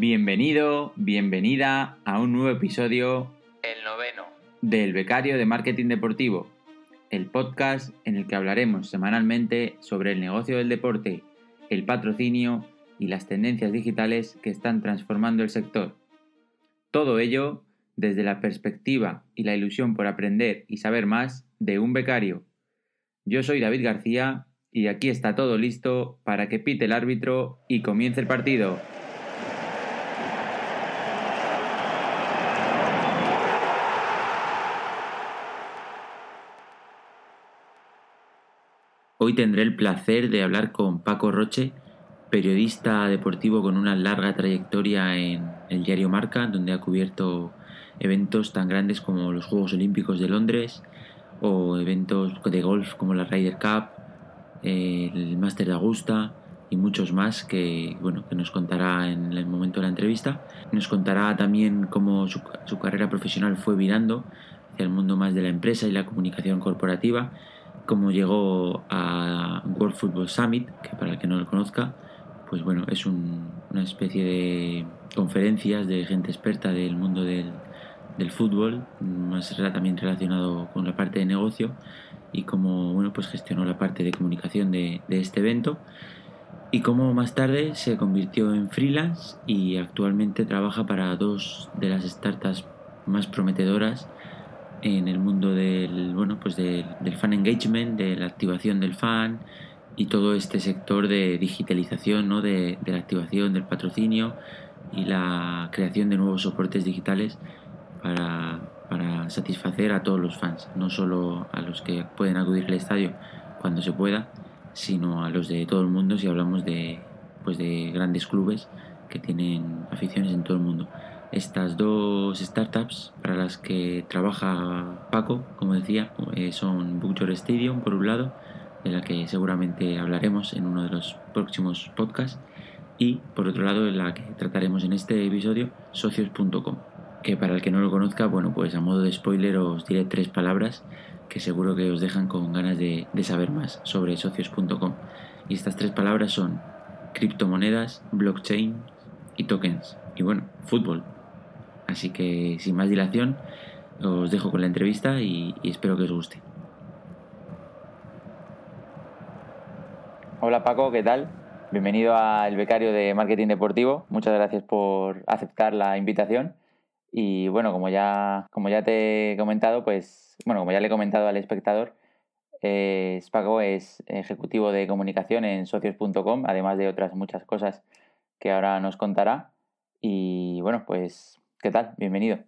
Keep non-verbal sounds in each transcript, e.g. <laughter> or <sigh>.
Bienvenido, bienvenida a un nuevo episodio, El noveno. del Becario de Marketing Deportivo, el podcast en el que hablaremos semanalmente sobre el negocio del deporte, el patrocinio y las tendencias digitales que están transformando el sector. Todo ello desde la perspectiva y la ilusión por aprender y saber más de un becario. Yo soy David García y aquí está todo listo para que pite el árbitro y comience el partido. Hoy tendré el placer de hablar con Paco Roche, periodista deportivo con una larga trayectoria en el diario Marca, donde ha cubierto eventos tan grandes como los Juegos Olímpicos de Londres o eventos de golf como la Ryder Cup, el Máster de Augusta y muchos más que, bueno, que nos contará en el momento de la entrevista. Nos contará también cómo su, su carrera profesional fue virando hacia el mundo más de la empresa y la comunicación corporativa cómo llegó a World Football Summit, que para el que no lo conozca, pues bueno, es un, una especie de conferencias de gente experta del mundo del, del fútbol, más también relacionado con la parte de negocio y cómo bueno, pues gestionó la parte de comunicación de, de este evento y cómo más tarde se convirtió en freelance y actualmente trabaja para dos de las startups más prometedoras en el mundo del bueno pues del, fan engagement, de la activación del fan y todo este sector de digitalización, ¿no? de, de la activación del patrocinio y la creación de nuevos soportes digitales para, para, satisfacer a todos los fans, no solo a los que pueden acudir al estadio cuando se pueda, sino a los de todo el mundo si hablamos de pues de grandes clubes que tienen aficiones en todo el mundo estas dos startups para las que trabaja Paco, como decía, eh, son Bookshore Stadium por un lado, de la que seguramente hablaremos en uno de los próximos podcasts, y por otro lado, en la que trataremos en este episodio, socios.com, que para el que no lo conozca, bueno, pues a modo de spoiler os diré tres palabras que seguro que os dejan con ganas de saber más sobre socios.com. Y estas tres palabras son criptomonedas, blockchain y tokens. Y bueno, fútbol, Así que sin más dilación, os dejo con la entrevista y, espero que os guste. Hola Paco, ¿qué tal? Bienvenido al becario de marketing deportivo. Muchas gracias por aceptar la invitación. Y bueno, como ya, como ya te he comentado, pues, bueno, como ya le he comentado al espectador, eh, Paco es ejecutivo de comunicación en socios.com, además de otras muchas cosas que ahora nos contará. Y bueno, pues ¿Qué tal? Bienvenido.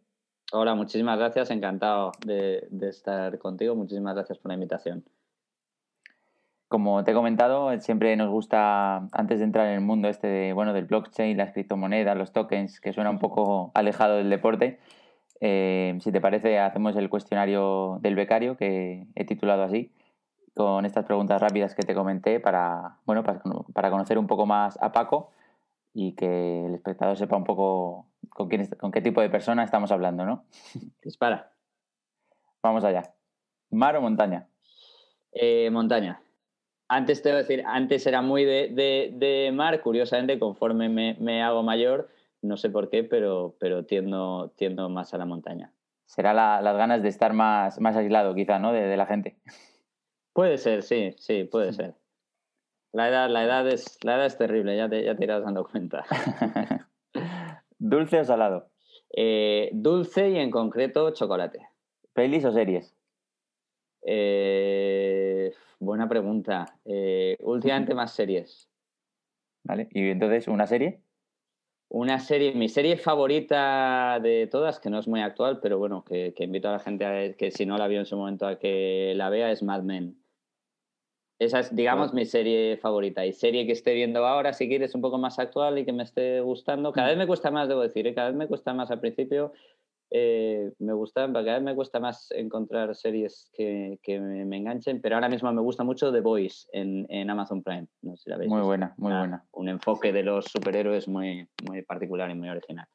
Hola, muchísimas gracias. Encantado de, de, estar contigo. Muchísimas gracias por la invitación. Como te he comentado, siempre nos gusta, antes de entrar en el mundo este de, bueno, del blockchain, las criptomonedas, los tokens, que suena un poco alejado del deporte, eh, si te parece, hacemos el cuestionario del becario, que he titulado así, con estas preguntas rápidas que te comenté para, bueno, para, para conocer un poco más a Paco y que el espectador sepa un poco con, quién, con qué tipo de persona estamos hablando, ¿no? <laughs> Dispara. Vamos allá. ¿Mar o montaña? Eh, montaña. Antes te voy a decir, antes era muy de, de, de mar, curiosamente, conforme me, me, hago mayor, no sé por qué, pero, pero tiendo, tiendo más a la montaña. Será la, las ganas de estar más, más aislado, quizá, ¿no? De, de, la gente. Puede ser, sí, sí, puede ser. La edad, la edad, es, la edad es terrible, ya te, ya te irás dando cuenta. <laughs> ¿Dulce o salado? Eh, dulce y en concreto chocolate. ¿Pelis o series? Eh, buena pregunta. Eh, últimamente más series. Vale, ¿y entonces una serie? Una serie, mi serie favorita de todas, que no es muy actual, pero bueno, que, que invito a la gente a que si no la vio en su momento a que la vea, es Mad Men. Esa es, digamos, mi serie favorita. Y serie que esté viendo ahora, si quieres, un poco más actual y que me esté gustando. Cada vez me cuesta más, debo decir, ¿eh? cada vez me cuesta más al principio. Eh, me gusta, cada vez me cuesta más encontrar series que, que me, me, enganchen, pero ahora mismo me gusta mucho The Voice en, en Amazon Prime. No sé si la veis. Muy buena, muy buena. Un enfoque de los superhéroes muy, muy particular y muy original.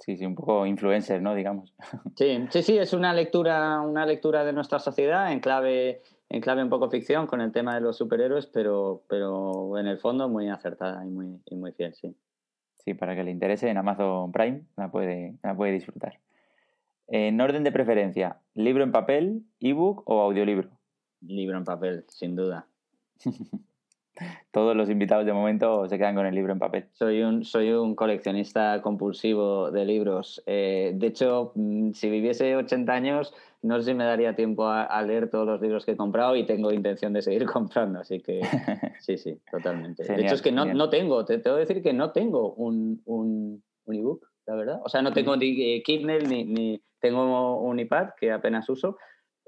Sí, sí, un poco influencer, ¿no? Digamos. Sí, sí, sí, es una lectura, una lectura de nuestra sociedad en clave en clave un poco ficción con el tema de los superhéroes, pero, pero en el fondo muy acertada y muy, y muy fiel, sí. Sí, para que le interese, en Amazon Prime la puede, la puede disfrutar. En orden de preferencia, ¿libro en papel, ebook o audiolibro? Libro en papel, sin duda. <laughs> Todos los invitados de momento se quedan con el libro en papel. Soy un, soy un coleccionista compulsivo de libros. Eh, de hecho, mm, si viviese 80 años, no sé si me daría tiempo a, leer todos los libros que he comprado y tengo intención de seguir <laughs> comprando. Así que <laughs> sí, sí, totalmente. de hecho, es que no, no tengo, te tengo que decir que no tengo un, un, un ebook, la verdad. O sea, no tengo ni Kindle ni, ni tengo un iPad que apenas uso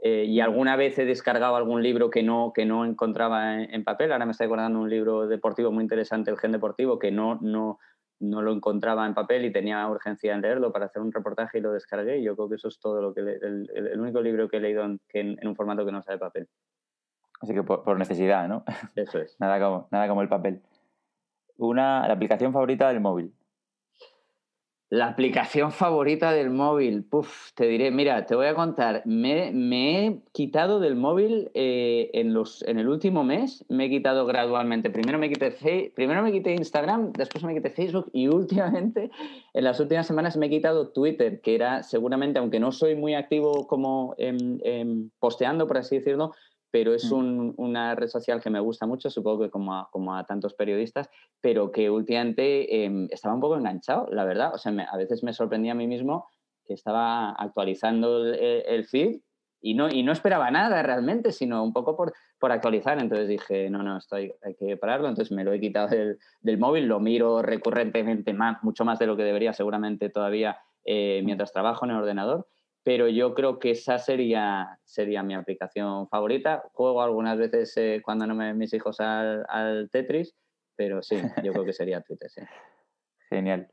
eh, y alguna vez he descargado algún libro que no, que no encontraba en, papel. Ahora me estoy acordando un libro deportivo muy interesante, El Gen Deportivo, que no, no, no lo encontraba en papel y tenía urgencia en leerlo para hacer un reportaje y lo descargué. Y yo creo que eso es todo lo que el, el, único libro que he leído en, en, un formato que no sea de papel. Así que por, necesidad, ¿no? Eso es. <laughs> nada, como, nada como el papel. Una, la aplicación favorita del móvil. La aplicación favorita del móvil, te diré, mira, te voy a contar, me, he quitado del móvil eh, en, los, en el último mes, me he quitado gradualmente. Primero me, quité, primero me quité Instagram, después me quité Facebook y últimamente, en las últimas semanas me he quitado Twitter, que era seguramente, aunque no soy muy activo como posteando, por así decirlo, pero es mm. una red social que me gusta mucho, supongo que como a, como a tantos periodistas, pero que últimamente em, estaba un poco enganchado, la verdad. O sea, a veces me sorprendía a mí mismo que estaba actualizando el, feed y no, y no esperaba nada realmente, sino un poco por, por actualizar. Entonces dije, no, no, estoy, hay que pararlo. Entonces me lo he quitado del, del móvil, lo miro recurrentemente más, mucho más de lo que debería seguramente todavía eh, mientras trabajo en el ordenador pero yo creo que esa sería, sería mi aplicación favorita. Juego algunas veces eh, cuando no me ven mis hijos al, Tetris, pero sí, yo creo que sería <laughs> Twitter, sí. Genial.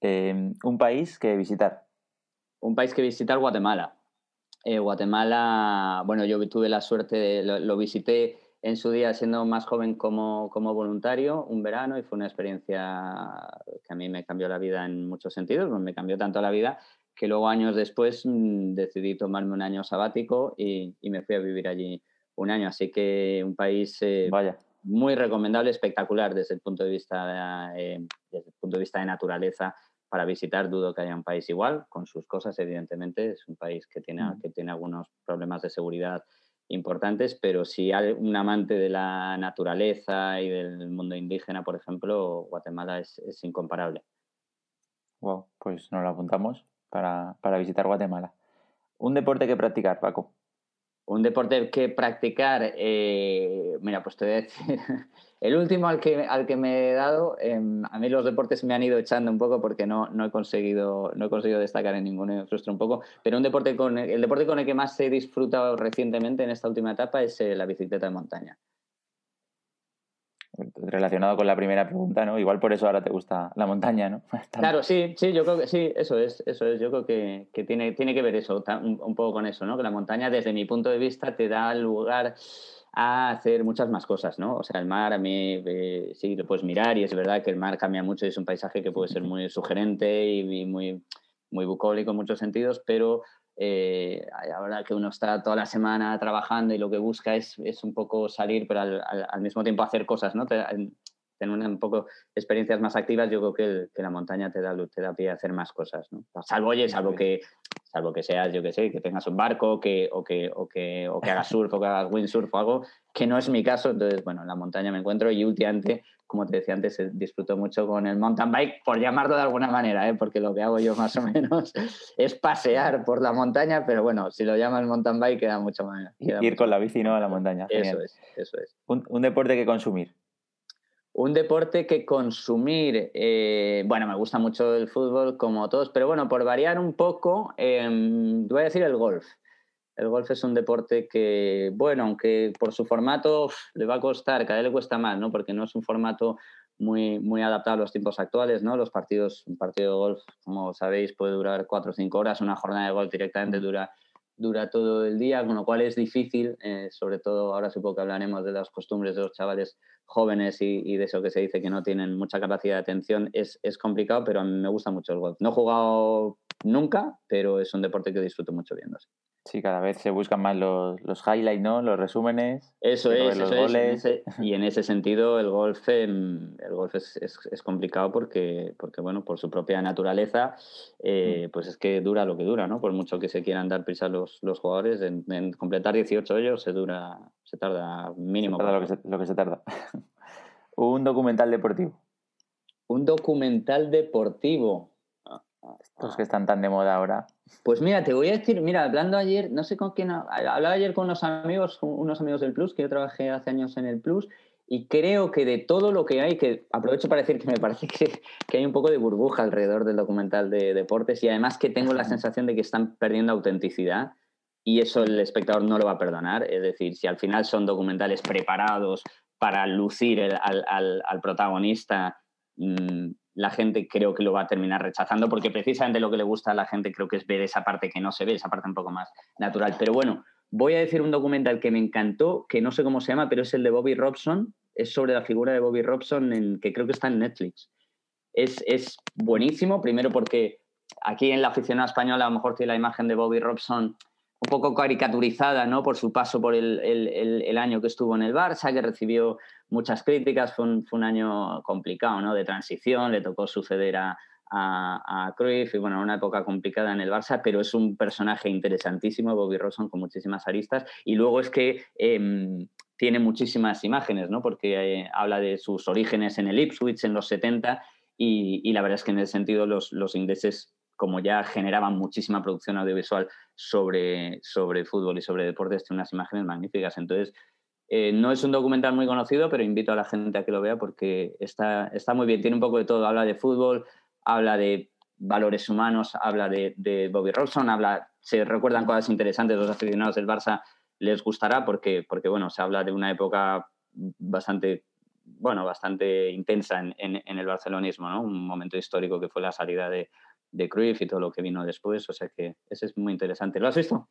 Em, ¿Un país que visitar? Un país que visitar, Guatemala. Eh, Guatemala, bueno, yo tuve la suerte, de, lo, visité en su día siendo más joven como, como voluntario, un verano, y fue una experiencia que a mí me cambió la vida en muchos sentidos, me cambió tanto la vida que luego años después mm, decidí tomarme un año sabático y, me fui a vivir allí un año. Así que un país eh, muy recomendable, espectacular desde el punto de vista de, eh, desde el punto de vista de naturaleza para visitar. Dudo que haya un país igual, con sus cosas, evidentemente. Es un país que tiene, mm. que tiene algunos problemas de seguridad importantes, pero si hay un amante de la naturaleza y del mundo indígena, por ejemplo, Guatemala es, es incomparable. Wow, pues nos lo apuntamos para, visitar Guatemala. ¿Un deporte que practicar, Paco? Un deporte que practicar, eh, mira, pues te voy a decir, <laughs> el último al que, al que me he dado, em, a mí los deportes me han ido echando un poco porque no, no, he, conseguido, no he conseguido destacar en ninguno, me frustra un poco, pero un deporte con, el deporte con el que más he disfrutado recientemente en esta última etapa es eh, la bicicleta de montaña relacionado con la primera pregunta, ¿no? Igual por eso ahora te gusta la montaña, ¿no? <laughs> Claro, sí, sí, yo creo que sí, eso es, eso es, yo creo que, que tiene, tiene que ver eso, un, poco con eso, ¿no? Que la montaña, desde mi punto de vista, te da lugar a hacer muchas más cosas, ¿no? O sea, el mar a mí eh, sí lo puedes mirar y es verdad que el mar cambia mucho y es un paisaje que puede ser muy sugerente y, muy, muy bucólico en muchos sentidos, pero eh, ahora que uno está toda la semana trabajando y lo que busca es, es un poco salir, pero al, al, mismo tiempo hacer cosas, ¿no? tener un poco experiencias más activas, yo creo que, que, la montaña te da, te da pie a hacer más cosas, ¿no? Salvo, oye, salvo que, salvo que seas, yo que sé, que tengas un barco que, o, que, o, que, o que hagas surf o que hagas windsurf o algo, que no es mi caso, entonces, bueno, en la montaña me encuentro y últimamente como te decía antes, eh, disfruto mucho con el mountain bike, por llamarlo de alguna manera, ¿eh? porque lo que hago yo más o menos <laughs> es pasear por la montaña, pero bueno, si lo llamas mountain bike queda mucho más. Ir con la bici, ¿no? A la montaña. Eso es, eso es. Un, deporte que consumir. Un deporte que consumir, eh, bueno, me gusta mucho el fútbol como todos, pero bueno, por variar un poco, em, voy a decir el golf. El golf es un deporte que, bueno, aunque por su formato le va a costar, cada vez le cuesta más, ¿no? Porque no es un formato muy, muy adaptado a los tiempos actuales, ¿no? Los partidos, un partido de golf, como sabéis, puede durar cuatro o cinco horas, una jornada de golf directamente dura, dura todo el día, con lo cual es difícil, eh, sobre todo ahora supongo que hablaremos de las costumbres de los chavales jóvenes y, y, de eso que se dice que no tienen mucha capacidad de atención, es, es complicado, pero a mí me gusta mucho el golf. No he jugado nunca, pero es un deporte que disfruto mucho viendo. Sí, cada vez se buscan más los, los highlights, ¿no? Los resúmenes. Eso es, eso es. y en ese sentido el golf, el golf es, es, complicado porque, porque, bueno, por su propia naturaleza, eh, mm. pues es que dura lo que dura, ¿no? Por mucho que se quieran dar prisa los, los jugadores, en, completar 18 hoyos se dura, se tarda mínimo. lo, que se, lo que se tarda. <laughs> Un documental deportivo. Un documental deportivo. Estos que están tan de moda ahora. Pues mira, te voy a decir, mira, hablando ayer, no sé con quién, hablaba ayer con unos amigos, unos amigos del Plus, que yo trabajé hace años en el Plus, y creo que de todo lo que hay, que aprovecho para decir que me parece que, que, hay un poco de burbuja alrededor del documental de deportes y además que tengo la sensación de que están perdiendo autenticidad y eso el espectador no lo va a perdonar. Es decir, si al final son documentales preparados para lucir al, al, al, protagonista, mmm, la gente creo que lo va a terminar rechazando porque precisamente lo que le gusta a la gente creo que es ver esa parte que no se ve, esa parte un poco más natural. Pero bueno, voy a decir un documental que me encantó, que no sé cómo se llama, pero es el de Bobby Robson, es sobre la figura de Bobby Robson, en, que creo que está en Netflix. Es, es buenísimo, primero porque aquí en la aficionada española a lo mejor tiene la imagen de Bobby Robson un poco caricaturizada ¿no? por su paso por el, el, el, año que estuvo en el Barça, que recibió muchas críticas, fue un, fue un año complicado ¿no? de transición, le tocó suceder a, a, a, Cruyff y bueno, una época complicada en el Barça, pero es un personaje interesantísimo, Bobby Robson, con muchísimas aristas. Y luego es que eh, tiene muchísimas imágenes, ¿no? porque eh, habla de sus orígenes en el Ipswich en los 70 y, y, la verdad es que en ese sentido los, los ingleses como ya generaban muchísima producción audiovisual sobre, sobre fútbol y sobre deportes, tiene unas imágenes magníficas. Entonces, eh, no es un documental muy conocido, pero invito a la gente a que lo vea porque está, está muy bien, tiene un poco de todo. Habla de fútbol, habla de valores humanos, habla de, de Bobby Robson, habla, se recuerdan cosas interesantes, los aficionados del Barça les gustará porque, porque bueno, se habla de una época bastante bueno, bastante intensa en, en, en el barcelonismo, ¿no? Un momento histórico que fue la salida de, de Cruyff y todo lo que vino después. O sea que ese es muy interesante. ¿Lo has visto?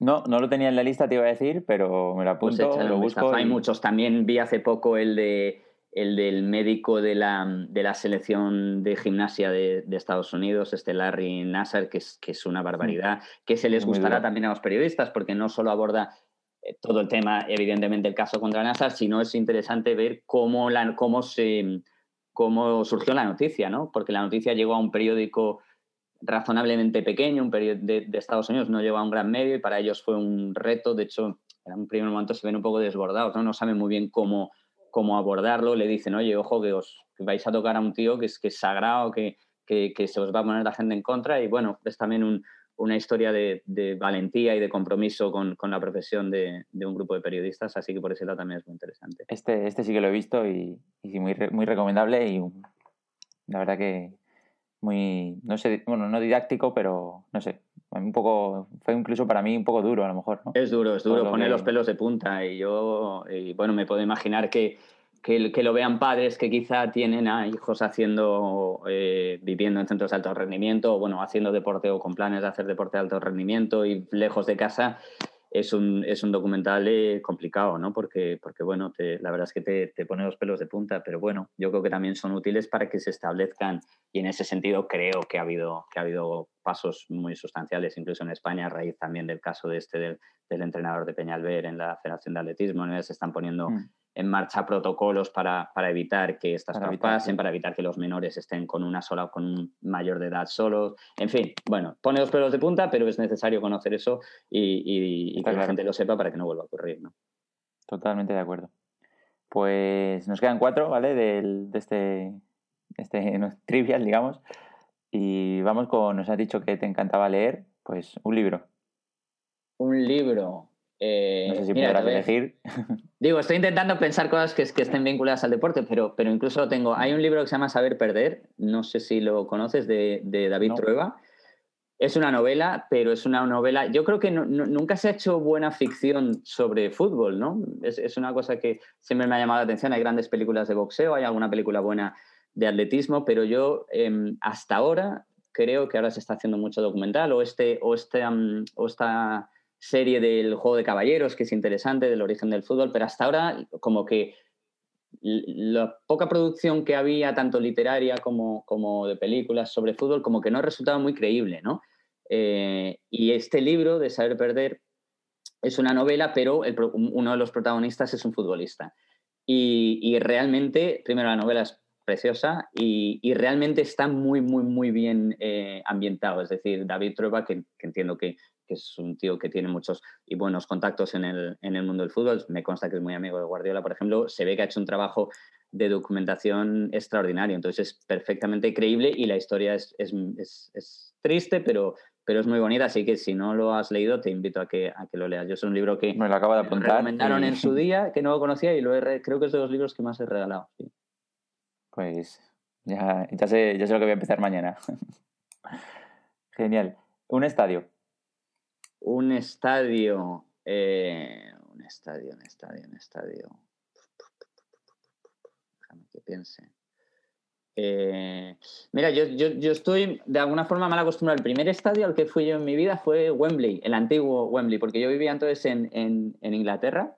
No, no lo tenía en la lista, te iba a decir, pero me lo pues apunto, lo busco. Hay muchos. También vi hace poco el de el del médico de la, de la selección de gimnasia de, de, Estados Unidos, este Larry Nassar, que es, que es una barbaridad, que se les gustará también a los periodistas, porque no solo aborda eh, todo el tema, evidentemente, el caso contra Nassar, sino es interesante ver cómo, la, cómo, se, cómo surgió la noticia, ¿no? Porque la noticia llegó a un periódico razonablemente pequeño, un periódico de, de, Estados Unidos, no lleva un gran medio y para ellos fue un reto. De hecho, en un primer momento se ven un poco desbordados, no, no saben muy bien cómo, cómo abordarlo. Le dicen, oye, ojo, que os que vais a tocar a un tío que es, que es sagrado, que, que, que, se os va a poner la gente en contra. Y bueno, es también un, una historia de, de, valentía y de compromiso con, con la profesión de, de, un grupo de periodistas, así que por ese lado también es muy interesante. Este, este sí que lo he visto y, y muy, muy recomendable y la verdad que, muy, no sé, bueno, no didáctico, pero no sé, un poco, fue incluso para mí un poco duro a lo mejor, ¿no? Es duro, es duro poner que... los pelos de punta y yo, y bueno, me puedo imaginar que, que, que, lo vean padres que quizá tienen a hijos haciendo, eh, viviendo en centros de alto rendimiento, o bueno, haciendo deporte o con planes de hacer deporte de alto rendimiento y lejos de casa es un, es un documental eh, complicado, ¿no? Porque, porque bueno, te, la verdad es que te, te, pone los pelos de punta, pero bueno, yo creo que también son útiles para que se establezcan y en ese sentido creo que ha habido, que ha habido pasos muy sustanciales, incluso en España, a raíz también del caso de este del, del entrenador de Peñalver en la Federación de Atletismo, ¿no? se están poniendo... Mm en marcha protocolos para, para evitar que estas para cosas evitar, pasen, para evitar que los menores estén con una sola, con un mayor de edad solos. En fin, bueno, pone los pelos de punta, pero es necesario conocer eso y, y, y que claro. la gente lo sepa para que no vuelva a ocurrir. ¿no? Totalmente de acuerdo. Pues nos quedan cuatro, ¿vale? Del, de este, este <laughs> no, trivial, digamos. Y vamos con, nos has dicho que te encantaba leer, pues un libro. Un libro. Eh, no sé si mira, podrás elegir. <laughs> Digo, estoy intentando pensar cosas que, que, estén vinculadas al deporte, pero, pero incluso tengo. Hay un libro que se llama Saber Perder, no sé si lo conoces, de, de David no. Trueba. Es una novela, pero es una novela. Yo creo que no, no, nunca se ha hecho buena ficción sobre fútbol, ¿no? Es, es, una cosa que siempre me ha llamado la atención. Hay grandes películas de boxeo, hay alguna película buena de atletismo, pero yo eh, hasta ahora creo que ahora se está haciendo mucho documental o este o este um, o esta serie del juego de caballeros, que es interesante, del origen del fútbol, pero hasta ahora como que la poca producción que había, tanto literaria como, como de películas sobre fútbol, como que no resultaba muy creíble, ¿no? Eh, y este libro de Saber Perder es una novela, pero uno de los protagonistas es un futbolista. Y, realmente, primero la novela es preciosa y, realmente está muy, muy, muy bien eh, ambientado. Es decir, David Trueba, que, entiendo que, es un tío que tiene muchos y buenos contactos en el, en el mundo del fútbol, me consta que es muy amigo de Guardiola, por ejemplo, se ve que ha hecho un trabajo de documentación extraordinario. Entonces es perfectamente creíble y la historia es, es, es, triste, pero, pero es muy bonita. Así que si no lo has leído, te invito a que, a que lo leas. Yo es un libro que me lo acabo de apuntar. recomendaron en su día, que no lo conocía y lo creo que es de los libros que más he regalado. Pues ya, ya, sé, ya sé lo que voy a empezar mañana. <laughs> Genial. Un estadio. Un estadio. Eh, un estadio, un estadio, un estadio que piense. Eh, mira, yo, yo, estoy de alguna forma mal acostumbrado. El primer estadio al que fui yo en mi vida fue Wembley, el antiguo Wembley, porque yo vivía entonces en, en, Inglaterra.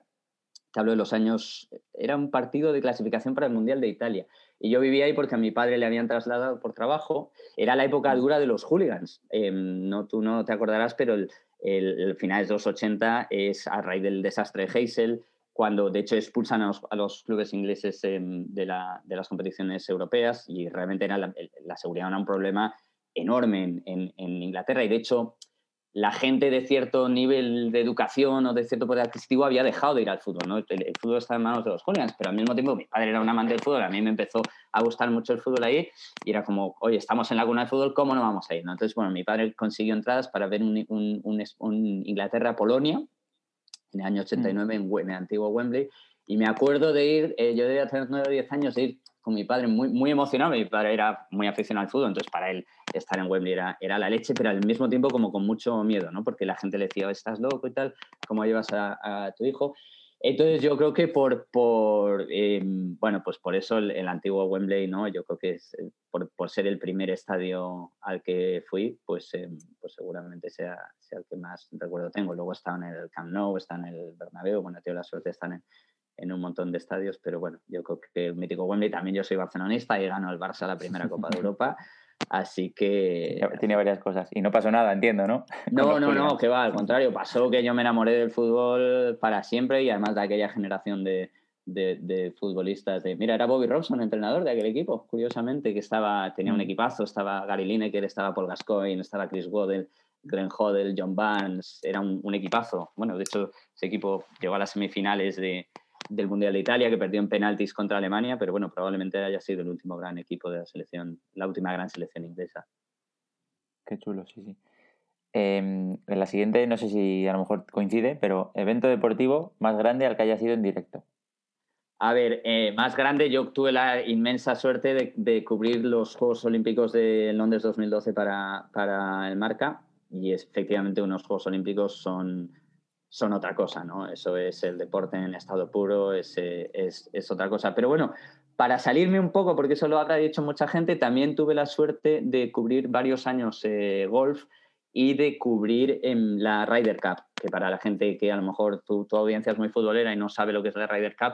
Te hablo de los años. Era un partido de clasificación para el Mundial de Italia. Y yo vivía ahí porque a mi padre le habían trasladado por trabajo. Era la época dura de los hooligans. Em, no, tú no te acordarás, pero el, el, el finales de los 80 es a raíz del desastre de Heysel cuando de hecho expulsan a los, clubes ingleses de, las competiciones europeas y realmente era la, seguridad era un problema enorme en, Inglaterra y de hecho la gente de cierto nivel de educación o de cierto poder adquisitivo había dejado de ir al fútbol. ¿no? El, fútbol está en manos de los jóvenes, pero al mismo tiempo mi padre era un amante del fútbol, a mí me empezó a gustar mucho el fútbol ahí y era como, oye, estamos en la cuna del fútbol, ¿cómo no vamos a ir? Entonces, bueno, mi padre consiguió entradas para ver un, un Inglaterra-Polonia en el año 89 mm. en, el antiguo Wembley. Y me acuerdo de ir, eh, yo debía tener 9 o 10 años, de ir con mi padre muy, muy emocionado. Mi padre era muy aficionado al fútbol, entonces para él estar en Wembley era, era la leche, pero al mismo tiempo como con mucho miedo, ¿no? Porque la gente le decía, estás loco y tal, ¿cómo llevas a tu hijo? Entonces yo creo que por, por eh, bueno, pues por eso el, antiguo Wembley, ¿no? Yo creo que es, eh, por, por, ser el primer estadio al que fui, pues, eh, pues seguramente sea, sea el que más recuerdo tengo. Luego está en el Camp Nou, está en el Bernabéu, bueno, tengo la suerte de estar en, en un montón de estadios, pero bueno, yo creo que el mítico Wembley, también yo soy barcelonista y gano el Barça la primera <laughs> Copa de Europa. Así que. Tiene varias cosas. Y no pasó nada, entiendo, ¿no? <laughs> No, no, no, que va, al contrario. Pasó que yo me enamoré del fútbol para siempre y además de aquella generación de, de, futbolistas. De, mira, era Bobby Robson, entrenador de aquel equipo, curiosamente, que estaba, tenía un mm. equipazo. Estaba Gary Lineker, estaba Paul Gascoigne, estaba Chris Waddell, Glenn Hoddle, John Barnes. Era un, un equipazo. Bueno, de hecho, ese equipo llegó a las semifinales de, del Mundial de Italia, que perdió en penaltis contra Alemania, pero bueno, probablemente haya sido el último gran equipo de la selección, la última gran selección inglesa. Qué chulo, sí, sí. Em, en la siguiente, no sé si a lo mejor coincide, pero evento deportivo más grande al que haya sido en directo. A ver, eh, más grande, yo tuve la inmensa suerte de, cubrir los Juegos Olímpicos de Londres 2012 para, para el Marca y efectivamente unos Juegos Olímpicos son son otra cosa, ¿no? Eso es el deporte en estado puro, es, es, otra cosa. Pero bueno, para salirme un poco, porque eso lo habrá dicho mucha gente, también tuve la suerte de cubrir varios años eh, golf y de cubrir en la Ryder Cup, que para la gente que a lo mejor tu, tu audiencia es muy futbolera y no sabe lo que es la Ryder Cup,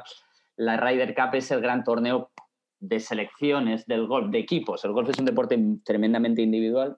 la Ryder Cup es el gran torneo de selecciones del golf, de equipos. El golf es un deporte tremendamente individual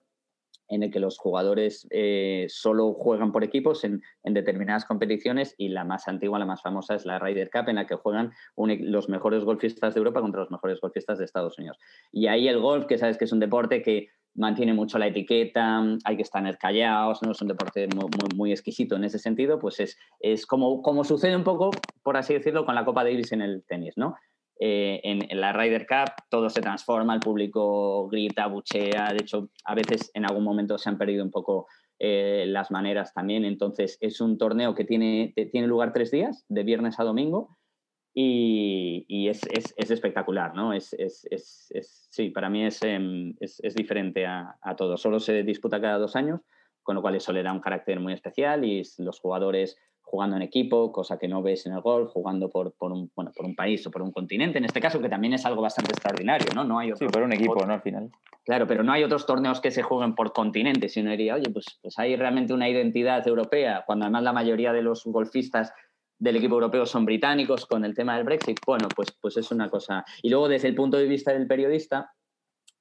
en el que los jugadores eh, solo juegan por equipos en, determinadas competiciones y la más antigua, la más famosa es la Ryder Cup, en la que juegan e, los mejores golfistas de Europa contra los mejores golfistas de Estados Unidos. Y ahí el golf, que sabes que es un deporte que mantiene mucho la etiqueta, hay que estar callados, ¿no? es un deporte muy, exquisito en ese sentido, pues es, es como, como sucede un poco, por así decirlo, con la Copa Davis en el tenis, ¿no? Eh, en, la Ryder Cup todo se transforma, el público grita, buchea, de hecho a veces en algún momento se han perdido un poco eh, las maneras también, entonces es un torneo que tiene, tiene lugar tres días, de viernes a domingo, y, es, espectacular, ¿no? Es, sí, para mí es, em, diferente a, a, todo, solo se disputa cada dos años, con lo cual eso le da un carácter muy especial y los jugadores jugando en equipo, cosa que no ves en el golf, jugando por, por, un, bueno, por un país o por un continente, en este caso, que también es algo bastante extraordinario, ¿no? no hay sí, por un equipo, ¿no? Al final. Claro, pero no hay otros torneos que se jueguen por continente, si uno diría, oye, pues, pues hay realmente una identidad europea, cuando además la mayoría de los golfistas del equipo europeo son británicos con el tema del Brexit, bueno, pues, pues es una cosa. Y luego desde el punto de vista del periodista,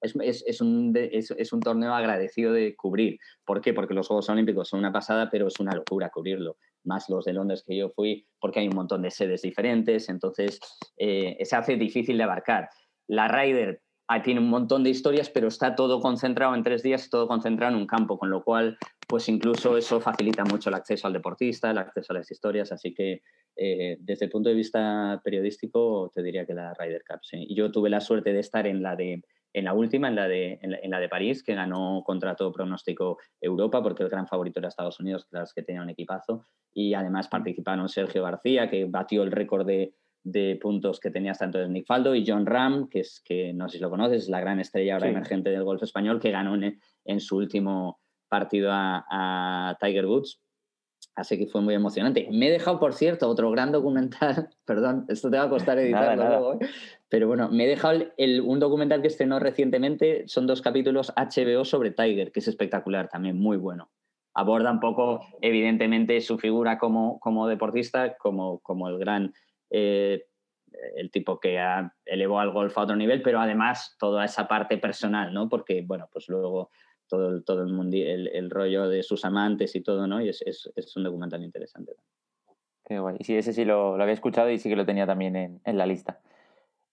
es, un, es, un, torneo agradecido de cubrir. ¿Por qué? Porque los Juegos Olímpicos son una pasada, pero es una locura cubrirlo. Más los de Londres que yo fui, porque hay un montón de sedes diferentes, entonces eh, se hace difícil de abarcar. La Ryder ah, tiene un montón de historias, pero está todo concentrado en tres días, todo concentrado en un campo, con lo cual, pues incluso eso facilita mucho el acceso al deportista, el acceso a las historias, así que eh, desde el punto de vista periodístico te diría que la Ryder Cup, sí. Yo tuve la suerte de estar en la de en la última, en la, de, en la, de París, que ganó contra todo pronóstico Europa, porque el gran favorito era Estados Unidos, que, que tenía un equipazo. Y además participaron Sergio García, que batió el récord de, de puntos que tenía tanto de Nick Faldo, y John Ram, que es que no sé si lo conoces, es la gran estrella ahora emergente del golf español, que ganó en, en su último partido a, a Tiger Woods. Así que fue muy emocionante. Me he dejado, por cierto, otro gran documental. <laughs> Perdón, esto te va a costar editarlo luego. ¿eh? Pero bueno, me he dejado un documental que estrenó recientemente. Son dos capítulos HBO sobre Tiger, que es espectacular también, muy bueno. Aborda un poco, evidentemente, su figura como, como deportista, como, como el gran. Eh, el tipo que ha, elevó al golf a otro nivel, pero además toda esa parte personal, ¿no? Porque, bueno, pues luego todo, el, todo el, el, rollo de sus amantes y todo, ¿no? Y es, es, es un documental interesante. Qué guay. Sí, ese sí lo, lo, había escuchado y sí que lo tenía también en, en, la lista.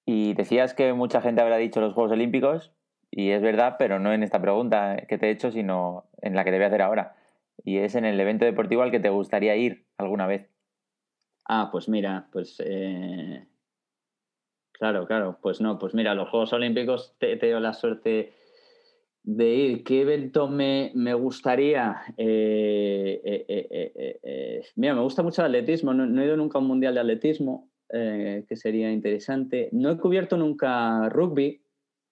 Y decías que mucha gente habrá dicho los Juegos Olímpicos, y es verdad, pero no en esta pregunta que te he hecho, sino en la que te voy a hacer ahora. Y es en el evento deportivo al que te gustaría ir alguna vez. Ah, pues mira, pues... Eh... Claro, claro, pues no, pues mira, los Juegos Olímpicos te, te la suerte de ir, ¿qué evento me, me gustaría? Eh, eh, eh, mira, me gusta mucho el atletismo, no, he ido nunca a un mundial de atletismo, que sería interesante. No he cubierto nunca rugby,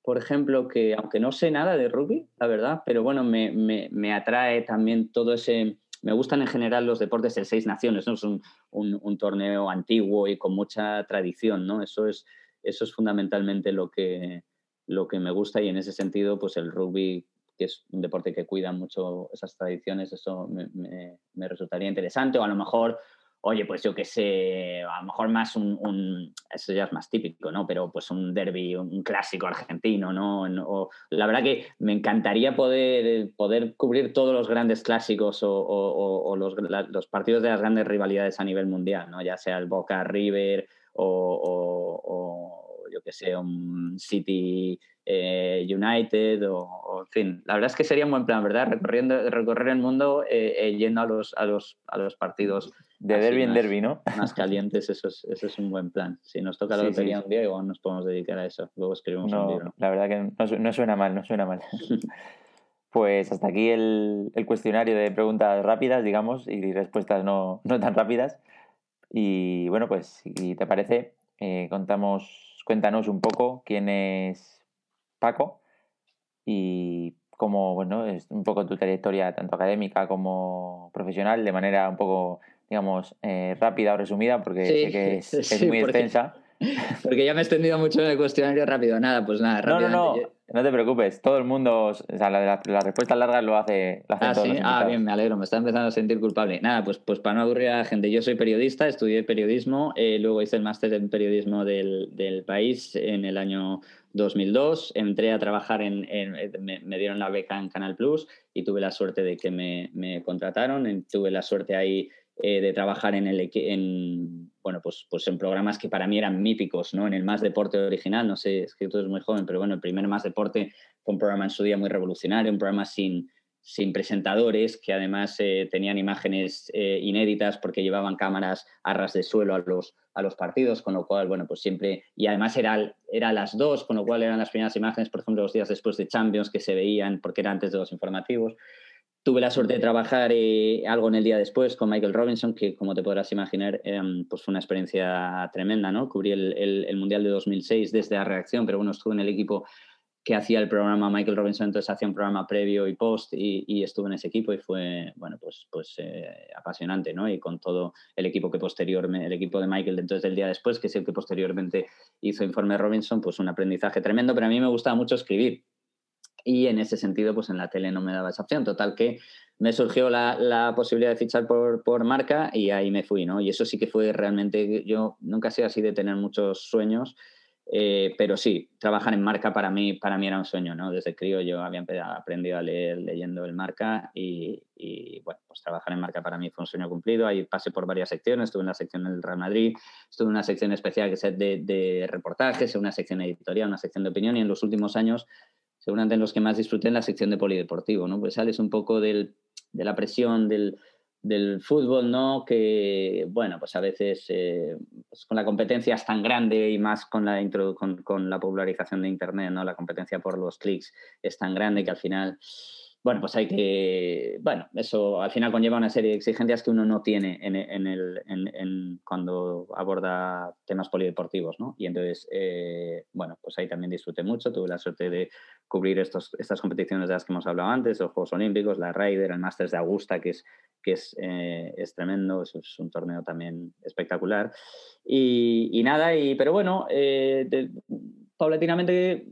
por ejemplo, que aunque no sé nada de rugby, la verdad, pero bueno, me, me, me atrae también todo ese... Me gustan en general los deportes de seis naciones, ¿no? Es un, un, torneo antiguo y con mucha tradición, ¿no? Eso es, eso es fundamentalmente lo que, lo que me gusta y en ese sentido, pues el rugby, que es un deporte que cuida mucho esas tradiciones, eso me, resultaría interesante o a lo mejor, oye, pues yo qué sé, a lo mejor más un, eso ya es más típico, ¿no? Pero pues un derby, un clásico argentino, ¿no? la verdad que me encantaría poder, poder cubrir todos los grandes clásicos o, los, los, partidos de las grandes rivalidades a nivel mundial, ¿no? Ya sea el Boca River o yo que sé, un City eh, United o, en fin. La verdad es que sería un buen plan, ¿verdad? Recorriendo, recorrer el mundo eh, eh, yendo a los, a, los, a los partidos. De derby en derby, ¿no? Más <laughs> calientes, eso es, eso es un buen plan. Si nos toca la lotería un día, igual nos podemos dedicar a eso. Luego escribimos un libro. La verdad que no, suena mal, no suena mal. <laughs> Pues hasta aquí el, el, cuestionario de preguntas rápidas, digamos, y respuestas no, no tan rápidas. Y bueno, pues si te parece, contamos cuéntanos un poco quién es Paco y cómo, bueno, es un poco tu trayectoria tanto académica como profesional, de manera un poco, digamos, eh, rápida o resumida, porque sé que <laughs> es, muy extensa. <laughs> Porque ya me he extendido mucho en el cuestionario rápido. Nada, pues nada, No, no, no, no te preocupes. Todo el mundo, o sea, la, la, respuesta larga lo hace. Lo ah, sí, ah, bien, me alegro, me está empezando a sentir culpable. Nada, pues, pues para no aburrir a la gente, yo soy periodista, estudié periodismo, eh, luego hice el máster en periodismo del, del, país en el año 2002. Entré a trabajar en. me, dieron la beca en Canal Plus y tuve la suerte de que me, me contrataron. Tuve la suerte ahí eh, de trabajar en, el, en, bueno, pues, pues en programas que para mí eran míticos, ¿no? En el Más Deporte original, no sé, es que tú eres muy joven, pero bueno, el primer Más Deporte fue un programa en su día muy revolucionario, un programa sin, sin presentadores, que además eh, tenían imágenes eh, inéditas porque llevaban cámaras a ras de suelo a los, a los partidos, con lo cual, bueno, pues siempre, y además era, era las dos, con lo cual eran las primeras imágenes, por ejemplo, los días después de Champions que se veían porque era antes de los informativos. Tuve la suerte de trabajar eh, algo en el día después con Michael Robinson, que como te podrás imaginar, em, pues fue una experiencia tremenda, ¿no? Cubrí el, el, Mundial de 2006 desde la reacción, pero bueno, estuve en el equipo que hacía el programa Michael Robinson, entonces hacía un programa previo y post y, y estuve en ese equipo y fue, bueno, pues, pues eh, apasionante, ¿no? Y con todo el equipo que posteriormente, el equipo de Michael entonces del día después, que es el que posteriormente hizo Informe Robinson, pues un aprendizaje tremendo, pero a mí me gustaba mucho escribir y en ese sentido, pues en la tele no me daba esa opción. Total que me surgió la, la posibilidad de fichar por, por, marca y ahí me fui, ¿no? Y eso sí que fue realmente, yo nunca he sido así de tener muchos sueños, Eh, pero sí, trabajar en marca para mí, para mí era un sueño, ¿no? Desde crío yo había aprendido a leer leyendo el marca y, bueno, pues trabajar en marca para mí fue un sueño cumplido. Ahí pasé por varias secciones, estuve en la sección del Real Madrid, estuve en una sección especial que es de, de reportajes, una sección editorial, una sección de opinión y en los últimos años, seguramente en los que más disfruté en la sección de polideportivo, ¿no? Pues sales un poco del, de la presión del del fútbol, ¿no? Que, bueno, pues a veces eh, pues con la competencia es tan grande y más con la, con, con, la popularización de Internet, ¿no? La competencia por los clics es tan grande que al final bueno, pues hay que, bueno, eso al final conlleva una serie de exigencias que uno no tiene en, el, en, cuando aborda temas polideportivos, ¿no? Y entonces, eh, bueno, pues ahí también disfruté mucho, tuve la suerte de cubrir estos, estas competiciones de las que hemos hablado antes, los Juegos Olímpicos, la Ryder, el Masters de Augusta, que es, que es, eh, es tremendo, es, es, un torneo también espectacular. Y, nada, y, pero bueno, eh, paulatinamente,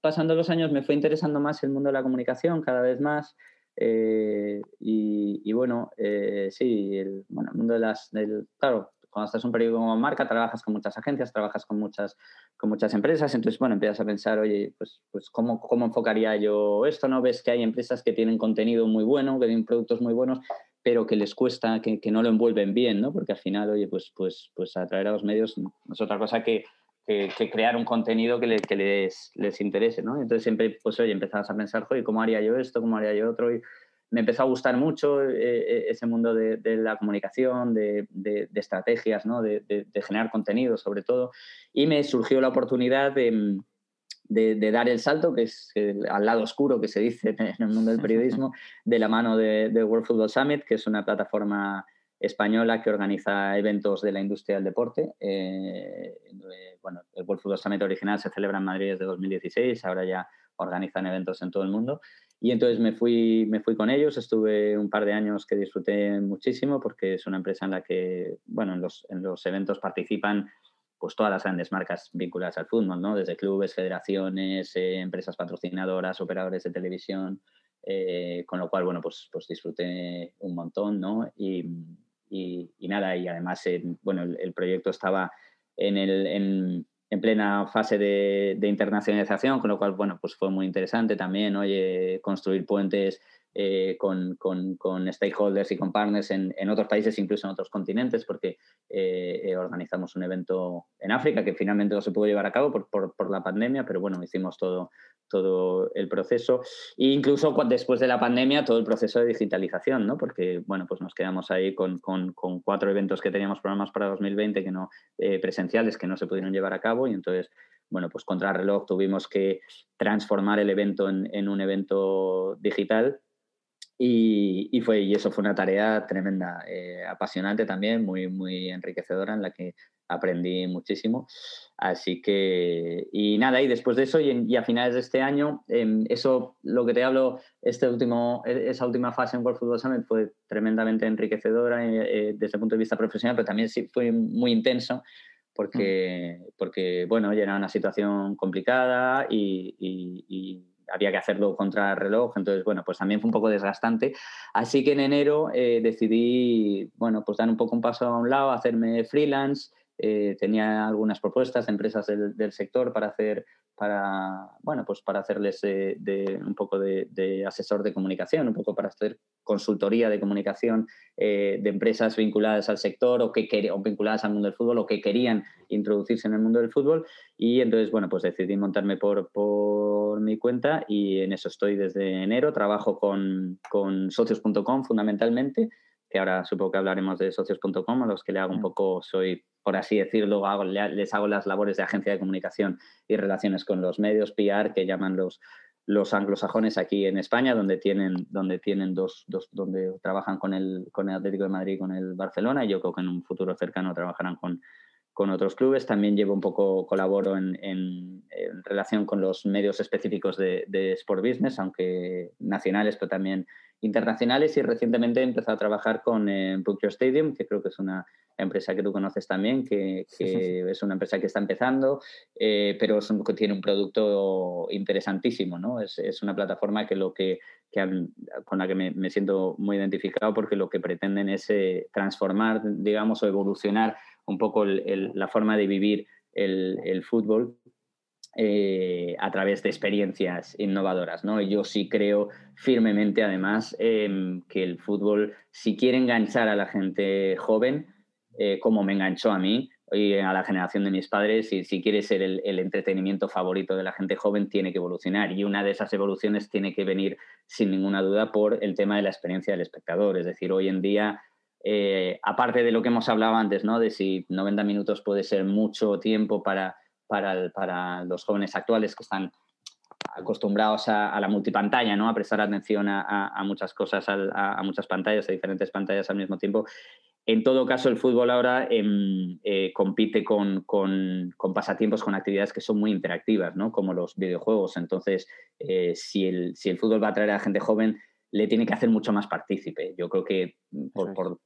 pasando los años, me fue interesando más el mundo de la comunicación cada vez más. Eh, y, bueno, eh, sí, el, mundo de las. Claro, cuando estás un periodo como marca, trabajas con muchas agencias, trabajas con muchas, con muchas empresas, entonces, bueno, empiezas a pensar, oye, pues, pues ¿cómo, ¿cómo enfocaría yo esto? ¿No? Ves que hay empresas que tienen contenido muy bueno, que tienen productos muy buenos, pero que les cuesta, que, que no lo envuelven bien, ¿no? Porque al final, oye, pues, pues, pues atraer a los medios es otra cosa que que, crear un contenido que, les, les, interese, ¿no? Entonces siempre, pues oye, empezabas a pensar, oye, ¿cómo haría yo esto? ¿Cómo haría yo otro? Y me empezó a gustar mucho eh, eh, ese mundo de, la comunicación, de, estrategias, ¿no? De, generar contenido sobre todo. Y me surgió la oportunidad de, dar el salto, que es al lado oscuro que se dice en el mundo del periodismo, <laughs> de la mano de, World Football Summit, que es una plataforma española que organiza eventos de la industria del deporte. Eh, bueno, el World Football Summit original se celebra en Madrid desde 2016, ahora ya organizan eventos en todo el mundo. Y entonces me fui, me fui con ellos, estuve un par de años que disfruté muchísimo porque es una empresa en la que, bueno, en los, en los eventos participan pues todas las grandes marcas vinculadas al fútbol, ¿no? Desde clubes, federaciones, eh, empresas patrocinadoras, operadores de televisión, eh, con lo cual, bueno, pues, pues disfruté un montón, ¿no? Y, y, nada, y además, bueno, el, proyecto estaba en, el, en, en plena fase de, de, internacionalización, con lo cual, bueno, pues fue muy interesante también, oye, construir puentes eh, con, con, con, stakeholders y con partners en, en, otros países, incluso en otros continentes, porque eh, eh, organizamos un evento en África que finalmente no se pudo llevar a cabo por, por, por la pandemia, pero bueno, hicimos todo, todo el proceso. E incluso después de la pandemia, todo el proceso de digitalización, ¿no? Porque, bueno, pues nos quedamos ahí con, con, con cuatro eventos que teníamos programas para 2020 que no, presenciales que no se pudieron llevar a cabo y entonces bueno, pues contra reloj tuvimos que transformar el evento en, en un evento digital y, fue, y eso fue una tarea tremenda, eh, apasionante también, muy, muy enriquecedora en la que aprendí muchísimo. Así que, y nada, y después de eso, y, a finales de este año, em, eso, lo que te hablo, este último, e, esa última fase en World Football Summit fue tremendamente enriquecedora eh, desde el punto de vista profesional, pero también sí fue muy intenso porque, mm. porque bueno, era una situación complicada y, y había que hacerlo contra reloj, entonces, bueno, pues también fue un poco desgastante. Así que en enero eh, decidí, bueno, pues dar un poco un paso a un lado, hacerme freelance, eh, tenía algunas propuestas de empresas del, del, sector para hacer para, bueno, pues para hacerles eh, de, un poco de, asesor de comunicación, un poco para hacer consultoría de comunicación eh, de empresas vinculadas al sector o, que, o vinculadas al mundo del fútbol o que querían introducirse en el mundo del fútbol. Y entonces, bueno, pues decidí montarme por, por mi cuenta y en eso estoy desde enero. Trabajo con, con socios.com fundamentalmente que ahora supongo que hablaremos de socios.com, a los que le hago un mm. poco, soy, por así decirlo, hago, les hago las labores de agencia de comunicación y relaciones con los medios, PR, que llaman los, los anglosajones aquí en España, donde tienen, donde tienen dos, dos, donde trabajan con el, con el Atlético de Madrid y con el Barcelona, y yo creo que en un futuro cercano trabajarán con, con otros clubes. También llevo un poco, colaboro en, en, relación con los medios específicos de, de, Sport Business, aunque nacionales, pero también internacionales. Y recientemente he empezado a trabajar con eh, Book Your Stadium, que creo que es una empresa que tú conoces también, que, es una empresa que está empezando, eh, pero que tiene un producto interesantísimo. ¿no? Es, es una plataforma que lo que, que con la que me, me, siento muy identificado porque lo que pretenden es eh, transformar, digamos, o evolucionar un poco la forma de vivir el, fútbol eh, a través de experiencias innovadoras. ¿no? Yo sí creo firmemente, además, em, que el fútbol, si quiere enganchar a la gente joven, eh, como me enganchó a mí, y a la generación de mis padres, y si quiere ser el, entretenimiento favorito de la gente joven, tiene que evolucionar. Y una de esas evoluciones tiene que venir, sin ninguna duda, por el tema de la experiencia del espectador. Es decir, hoy en día, eh, aparte de lo que hemos hablado antes, ¿no? de si 90 minutos puede ser mucho tiempo para, para, los jóvenes actuales que están acostumbrados a, la multipantalla, ¿no? a prestar atención a, muchas cosas, a, muchas pantallas, a diferentes pantallas al mismo tiempo. En todo caso, el fútbol ahora em, eh, compite con, pasatiempos, con actividades que son muy interactivas, ¿no? como los videojuegos. Entonces, eh, si, el, si, el, fútbol va a atraer a la gente joven, le tiene que hacer mucho más partícipe. Yo creo que por, por,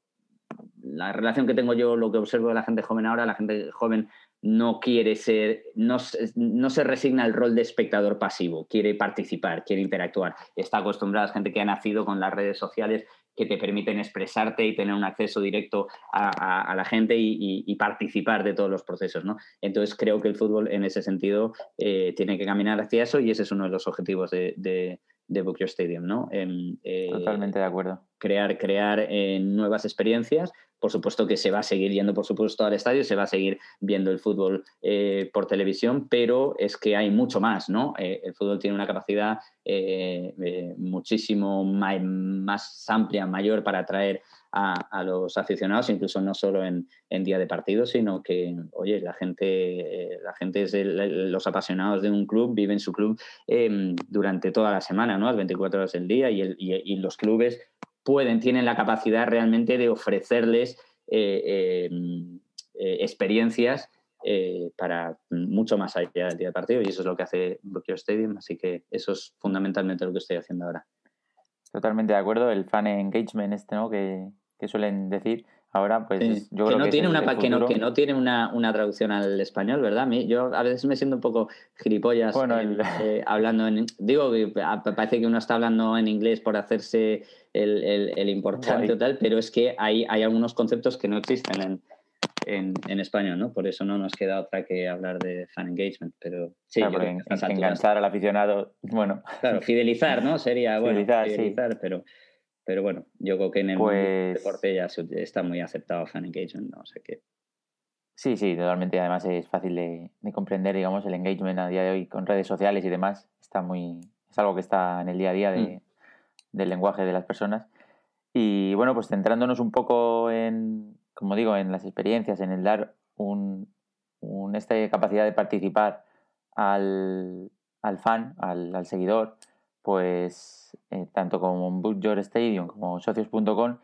la relación que tengo yo, lo que observo de la gente joven ahora, la gente joven no quiere ser, no, no, se resigna al rol de espectador pasivo, quiere participar, quiere interactuar. Está acostumbrada a gente que ha nacido con las redes sociales que te permiten expresarte y tener un acceso directo a, la gente y, participar de todos los procesos. ¿no? Entonces creo que el fútbol en ese sentido eh, tiene que caminar hacia eso y ese es uno de los objetivos de, de, Book Your Stadium. ¿no? Eh, Totalmente de acuerdo. Crear, crear eh, nuevas experiencias por supuesto que se va a seguir yendo, por supuesto, al estadio, se va a seguir viendo el fútbol eh, por televisión, pero es que hay mucho más, ¿no? El fútbol tiene una capacidad muchísimo más, amplia, mayor para atraer a, los aficionados, incluso no solo en, día de partido, sino que, oye, la gente, la gente es los apasionados de un club, viven su club em, durante toda la semana, ¿no? Las 24 horas del día y, los clubes pueden, tienen la capacidad realmente de ofrecerles eh, em, eh, experiencias eh, para mucho más allá del día de partido y eso es lo que hace Brookfield Stadium, así que eso es fundamentalmente lo que estoy haciendo ahora. Totalmente de acuerdo, el fan engagement este, ¿no? Que, que suelen decir, Ahora, pues yo que creo no que, tiene una, que, no, que no tiene una, una, traducción al español, ¿verdad? Yo a veces me siento un poco gilipollas <laughs> eh, hablando en... Digo, parece que uno está hablando en inglés por hacerse el, el, el importante o tal, pero es que hay, hay algunos conceptos que no existen en, en, en, español, ¿no? Por eso no nos queda otra que hablar de fan engagement, pero sí, claro, enganchar al aficionado, <laughs> bueno. Claro, fidelizar, ¿no? Sería, bueno, fidelizar, fidelizar pero... Pero bueno, yo creo que en el pues deporte ya está muy aceptado fan engagement, ¿no? sé qué Sí, sí, totalmente. Además es fácil de, comprender, digamos, el engagement a día de hoy con redes sociales y demás. Está muy, es algo que está en el día a día de, mm. del lenguaje de las personas. Y bueno, pues centrándonos un poco en, como digo, en las experiencias, en el dar un, esta capacidad de participar al, al fan, al, al seguidor, pues eh, tanto como Book Your Stadium como socios.com,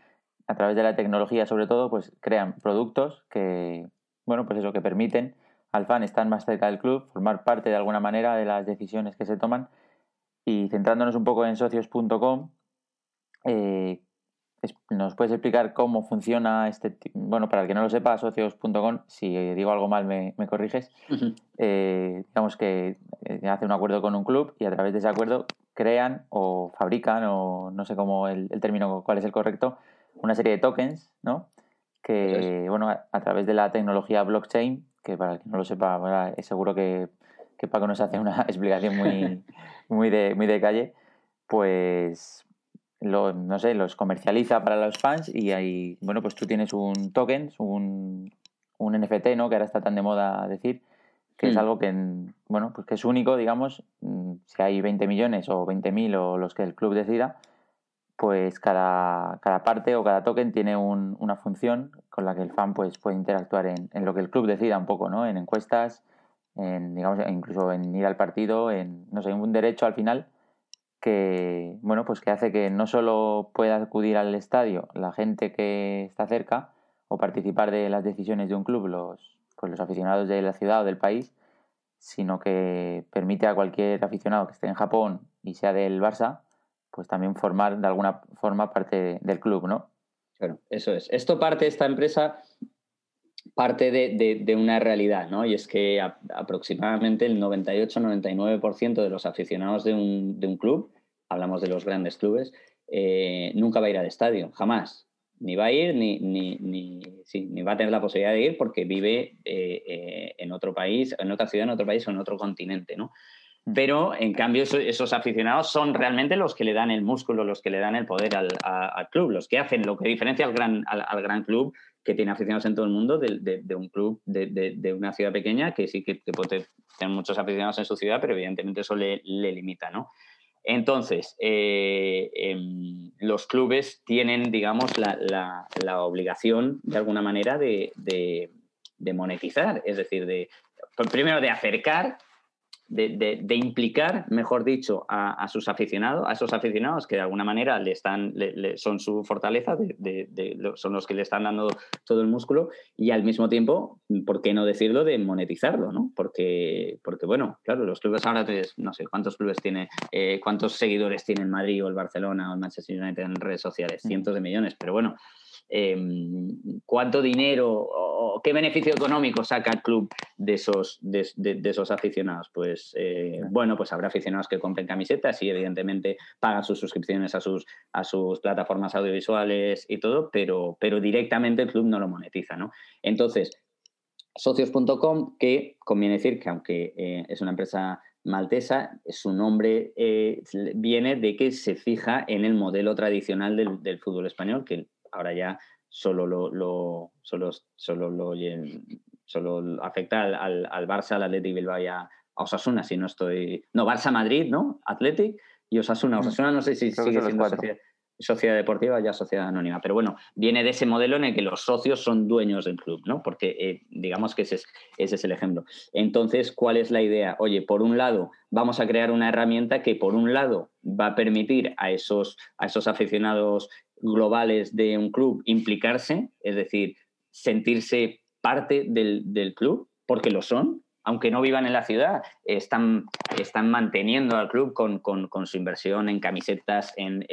a través de la tecnología sobre todo, pues crean productos que, bueno, pues eso, que permiten al fan estar más cerca del club, formar parte de alguna manera de las decisiones que se toman y centrándonos un poco en socios.com, eh, ¿Nos puedes explicar cómo funciona este Bueno, para el que no lo sepa, socios.com, si digo algo mal me, corriges. Eh, digamos que hace un acuerdo con un club y a través de ese acuerdo crean o fabrican, o no sé cómo el, término, cuál es el correcto, una serie de tokens, ¿no? Que, bueno, a, través de la tecnología blockchain, que para el que no lo sepa, es seguro que, que Paco nos hace una <laughs> explicación muy, <laughs> muy, de, muy de calle, pues no sé, los comercializa para los fans y ahí, bueno, pues tú tienes un token, un, un NFT, ¿no? Que ahora está tan de moda decir, que es hmm. algo que, bueno, pues que es único, digamos, mm, si hay 20 millones o 20.000 o los que el club decida, pues cada, cada parte o cada token tiene una función con la que el fan pues, puede interactuar en, en, lo que el club decida un poco, ¿no? En encuestas, en, digamos, incluso en ir al partido, en, no sé, un derecho al final que bueno pues que hace que no solo pueda acudir al estadio la gente que está cerca o participar de las decisiones de un club los pues los aficionados de la ciudad o del país sino que permite a cualquier aficionado que esté en Japón y sea del Barça pues también formar de alguna forma parte del club no claro eso es esto parte esta empresa parte de, de, una realidad, ¿no? Y es que aproximadamente el 98-99% de los aficionados de un, de un, club, hablamos de los grandes clubes, eh, nunca va a ir al estadio, jamás. Ni va a ir ni, ni, ni, ni va a tener la posibilidad de ir porque vive eh, eh, en otro país, en otra ciudad, en otro país o en otro continente, ¿no? Mm. Pero, en cambio, esos, aficionados son realmente los que le dan el músculo, los que le dan el poder al, club, los que hacen lo que diferencia al gran, al, gran club que tiene aficionados en todo el mundo de, un club de, una ciudad pequeña que sí que, puede tener muchos aficionados en su ciudad, pero evidentemente eso le, le limita, ¿no? Entonces, eh, em, los clubes tienen, digamos, la, obligación, de alguna manera, de, de, monetizar, es decir, de, primero de acercar de, implicar, mejor dicho, a, sus aficionados, a esos aficionados que de alguna manera le están, son su fortaleza, son los que le están dando todo el músculo y al mismo tiempo, ¿por qué no decirlo de monetizarlo? ¿no? Porque, porque, bueno, claro, los clubes ahora, no sé cuántos clubes tiene, eh, cuántos seguidores tiene el Madrid o el Barcelona o el Manchester United en redes sociales, cientos de millones, pero bueno, Em, cuánto dinero o qué beneficio económico saca el club de esos, de, esos aficionados. Pues eh, bueno, pues habrá aficionados que compren camisetas y evidentemente pagan sus suscripciones a sus, a sus plataformas audiovisuales y todo, pero, pero directamente el club no lo monetiza. ¿no? Entonces, socios.com, que conviene decir que aunque eh, es una empresa maltesa, su nombre eh, viene de que se fija en el modelo tradicional del, del fútbol español, que ahora ya solo lo, lo solo, solo lo solo afecta al, al, Barça, al Athletic Bilbao y a, Osasuna, si no estoy. No, Barça Madrid, ¿no? Athletic y Osasuna. Mm. Osasuna no sé si sigue siendo sociedad, deportiva, ya sociedad anónima. Pero bueno, viene de ese modelo en el que los socios son dueños del club, ¿no? Porque eh, digamos que ese es, ese es el ejemplo. Entonces, ¿cuál es la idea? Oye, por un lado, vamos a crear una herramienta que, por un lado, va a permitir a esos, a esos aficionados globales de un club implicarse, es decir, sentirse parte del, club, porque lo son, aunque no vivan en la ciudad, están, están manteniendo al club con, su inversión en camisetas, en,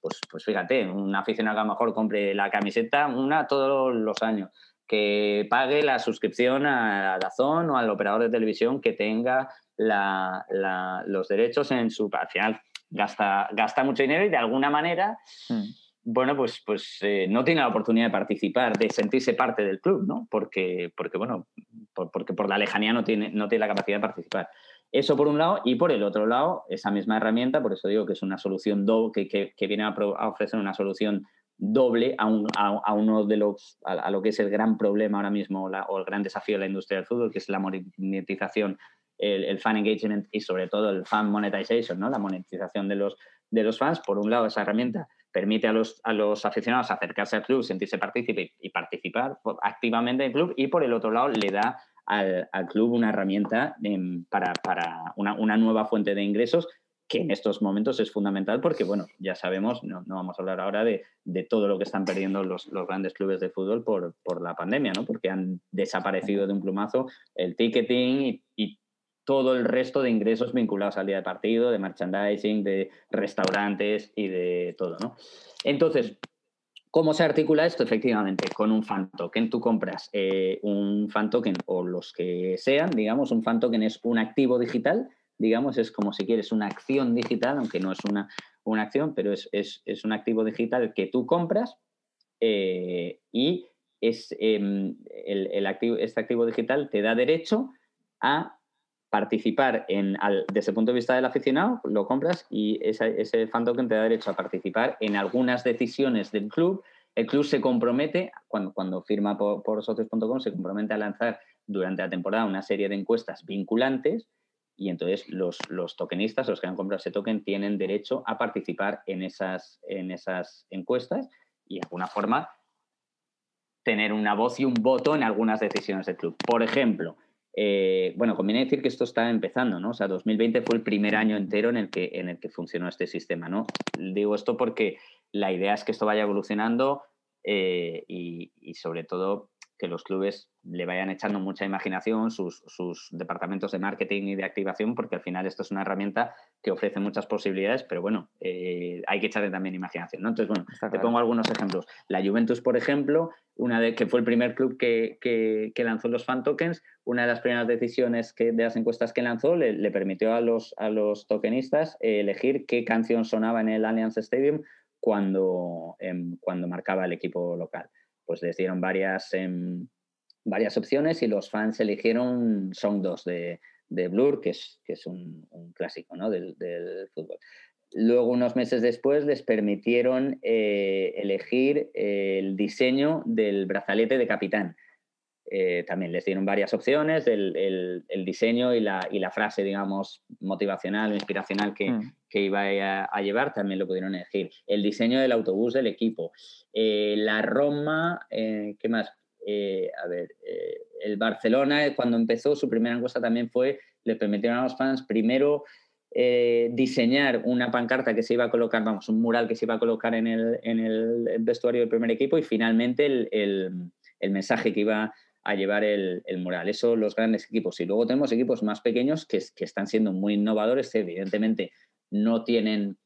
pues, pues, fíjate, un aficionado que a lo mejor compre la camiseta una todos los años, que pague la suscripción a Dazón o al operador de televisión que tenga los derechos en su... Al final, gasta, gasta mucho dinero y de alguna manera, hmm. bueno, pues, pues eh, no tiene la oportunidad de participar, de sentirse parte del club, ¿no? Porque, porque bueno, por, porque por la lejanía no tiene, no tiene la capacidad de participar. Eso por un lado, y por el otro lado, esa misma herramienta, por eso digo que es una solución doble, que, que, viene a, ofrecer una solución doble a, a, uno de los a, lo que es el gran problema ahora mismo o el gran desafío de la industria del fútbol, que es la monetización el, fan engagement y sobre todo el fan monetization, ¿no? la monetización de los, de los fans. Por un lado, esa herramienta permite a los, a los aficionados acercarse al club, sentirse partícipe y participar activamente en el club y por el otro lado le da al, club una herramienta em, para, una, nueva fuente de ingresos que en estos momentos es fundamental porque, bueno, ya sabemos, no, vamos a hablar ahora de, todo lo que están perdiendo los, grandes clubes de fútbol por, por, la pandemia, ¿no? Porque han desaparecido de un plumazo el ticketing y, y todo el resto de ingresos vinculados al día de partido, de merchandising, de restaurantes y de todo, ¿no? Entonces, ¿cómo se articula esto? Efectivamente, con un fan token. Tú compras eh, un fan token o los que sean, digamos, un fan token es un activo digital, digamos, es como si quieres una acción digital, aunque no es una, una acción, pero es, un activo digital que tú compras eh, y es, em, el, activo, este activo digital te da derecho a participar en, desde el punto de vista del aficionado, lo compras y ese fan token te da derecho a participar en algunas decisiones del club. El club se compromete, cuando, cuando firma por, socios.com, se compromete a lanzar durante la temporada una serie de encuestas vinculantes y entonces los, los tokenistas, los que han comprado ese token, tienen derecho a participar en esas, en esas encuestas y de alguna forma tener una voz y un voto en algunas decisiones del club. Por ejemplo, eh, bueno, conviene decir que esto está empezando, ¿no? O sea, 2020 fue el primer año entero en el que, en el que funcionó este sistema, ¿no? Digo esto porque la idea es que esto vaya evolucionando eh, y, sobre todo que los clubes le vayan echando mucha imaginación, sus, departamentos de marketing y de activación, porque al final esto es una herramienta que ofrece muchas posibilidades, pero bueno, eh, hay que echarle también imaginación. ¿no? Entonces, bueno, te pongo algunos ejemplos. La Juventus, por ejemplo, una de, que fue el primer club que, lanzó los fan tokens, una de las primeras decisiones que, de las encuestas que lanzó le, permitió a los, a los tokenistas elegir qué canción sonaba en el Allianz Stadium cuando, em, cuando marcaba el equipo local. Pues les dieron varias, em, varias opciones y los fans eligieron Song 2 de, de Blur, que es, que es un, clásico ¿no? del, fútbol. Luego, unos meses después, les permitieron eh, elegir el diseño del brazalete de capitán. Eh, también les dieron varias opciones, el, el, diseño y la, y la, frase, digamos, motivacional o inspiracional que, mm. que iba a, llevar, también lo pudieron elegir. El diseño del autobús del equipo. Eh, la Roma, ¿qué más? a ver, el Barcelona, cuando empezó, su primera encuesta también fue, le permitieron a los fans primero eh, diseñar una pancarta que se iba a colocar, vamos, un mural que se iba a colocar en el, en el vestuario del primer equipo y finalmente el, el, mensaje que iba a llevar el, el, mural. Eso los grandes equipos. Y luego tenemos equipos más pequeños que, que están siendo muy innovadores, evidentemente no tienen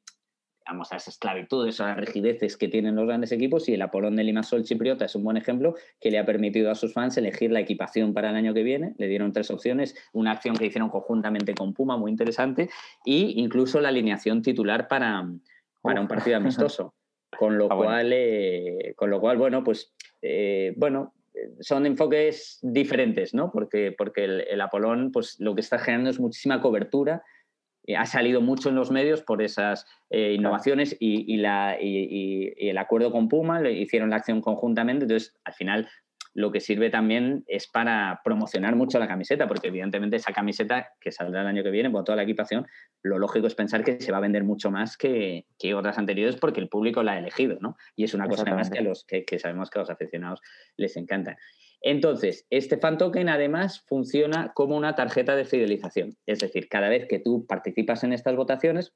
a esa esclavitud, esas rigideces que tienen los grandes equipos y el Apolón de Limassol chipriota es un buen ejemplo que le ha permitido a sus fans elegir la equipación para el año que viene. Le dieron tres opciones, una acción que hicieron conjuntamente con Puma, muy interesante, e incluso la alineación titular para, para un partido amistoso. <laughs> Con lo, ah, cual, eh, con lo cual, bueno, pues, eh, bueno, son enfoques diferentes, ¿no? Porque, porque el, el Apolón, pues lo que está generando es muchísima cobertura. Eh, ha salido mucho en los medios por esas eh, innovaciones y, la, y, el acuerdo con Puma, le hicieron la acción conjuntamente, entonces al final lo que sirve también es para promocionar mucho la camiseta, porque evidentemente esa camiseta que saldrá el año que viene con toda la equipación, lo lógico es pensar que se va a vender mucho más que, que otras anteriores porque el público la ha elegido, ¿no? Y es una cosa además que, los, que, que sabemos que a los aficionados les encanta. Entonces, este fan token además funciona como una tarjeta de fidelización. Es decir, cada vez que tú participas en estas votaciones,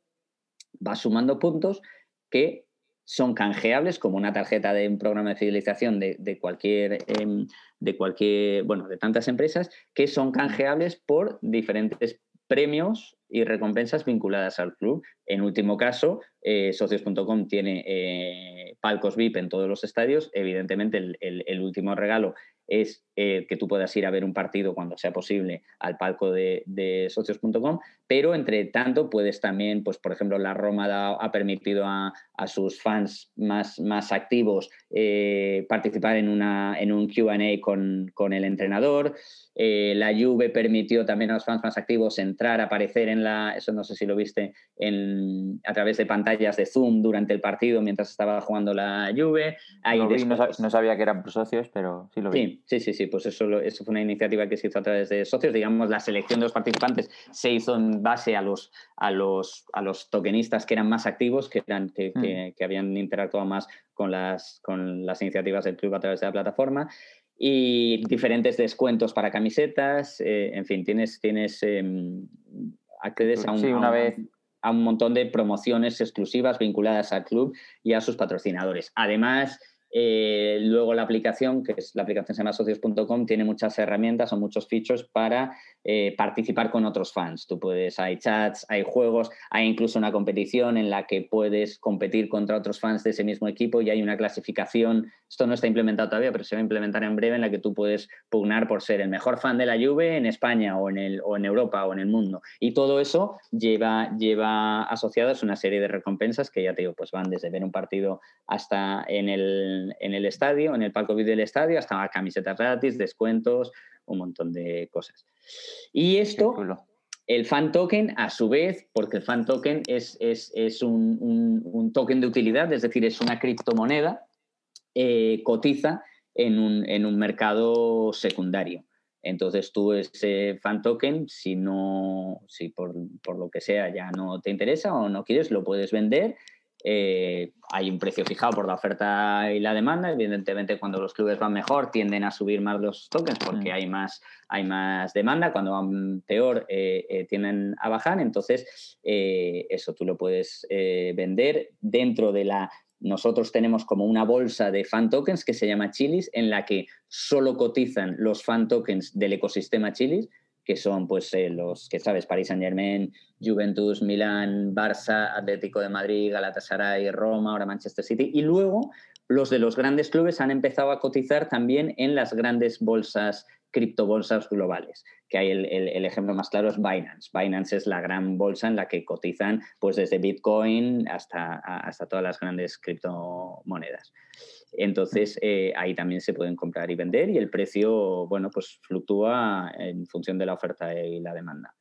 vas sumando puntos que son canjeables como una tarjeta de un programa de fidelización de, cualquier, em, de cualquier, bueno, de tantas empresas, que son canjeables por diferentes premios y recompensas vinculadas al club. En último caso, eh, socios.com tiene eh, palcos VIP en todos los estadios. Evidentemente, el último regalo es eh, que tú puedas ir a ver un partido cuando sea posible al palco de, socios.com, pero entre tanto puedes también, pues por ejemplo, la Roma ha permitido a, sus fans más, más activos participar en, una, en un QA con, con, el entrenador. La Juve permitió también a los fans más activos entrar, aparecer en la, eso no sé si lo viste, en, a través de pantallas de Zoom durante el partido mientras estaba jugando la Juve. no, sabía que eran socios, pero sí lo vi. Sí, sí, sí, pues eso, eso fue una iniciativa que se hizo a través de socios. Digamos, la selección de los participantes se hizo en base a los, a los, a los tokenistas que eran más activos, que, eran, que, que, mm. habían interactuado más con las, con las iniciativas del club a través de la plataforma y diferentes descuentos para camisetas, eh, en fin, tienes, tienes em, accedes a un, una vez. A un montón de promociones exclusivas vinculadas al club y a sus patrocinadores. Además, eh, luego la aplicación, que es la aplicación se llama socios.com, tiene muchas herramientas o muchos features para eh, participar con otros fans. Tú puedes, hay chats, hay juegos, hay incluso una competición en la que puedes competir contra otros fans de ese mismo equipo y hay una clasificación, esto no está implementado todavía, pero se va a implementar en breve, en la que tú puedes pugnar por ser el mejor fan de la Juve en España o en, el, o en Europa o en el mundo. Y todo eso lleva, lleva asociadas una serie de recompensas que ya te digo, pues van desde ver un partido hasta en el, en el estadio, en el palco video del estadio, hasta camisetas gratis, descuentos, un montón de cosas. Y esto, el fan token, a su vez, porque el fan token es, es, un, token de utilidad, es decir, es una criptomoneda, eh, cotiza en un, en un mercado secundario. Entonces tú ese fan token, si no, si por, por, lo que sea ya no te interesa o no quieres, lo puedes vender eh, hay un precio fijado por la oferta y la demanda. Evidentemente, cuando los clubes van mejor, tienden a subir más los tokens porque mm. hay, más, hay más demanda. Cuando van peor, eh, eh, tienden a bajar. Entonces, eso tú lo puedes vender dentro de la nosotros tenemos como una bolsa de fan tokens que se llama Chilis, en la que solo cotizan los fan tokens del ecosistema Chilis que son pues eh, los que sabes, Paris Saint Germain, Juventus, Milán, Barça, Atlético de Madrid, Galatasaray, Roma, ahora Manchester City, y luego los de los grandes clubes han empezado a cotizar también en las grandes bolsas criptobolsas globales, que hay el, ejemplo más claro es Binance. Binance es la gran bolsa en la que cotizan pues desde Bitcoin hasta, hasta todas las grandes criptomonedas. Entonces, eh, ahí también se pueden comprar y vender y el precio, bueno, pues fluctúa en función de la oferta y la demanda.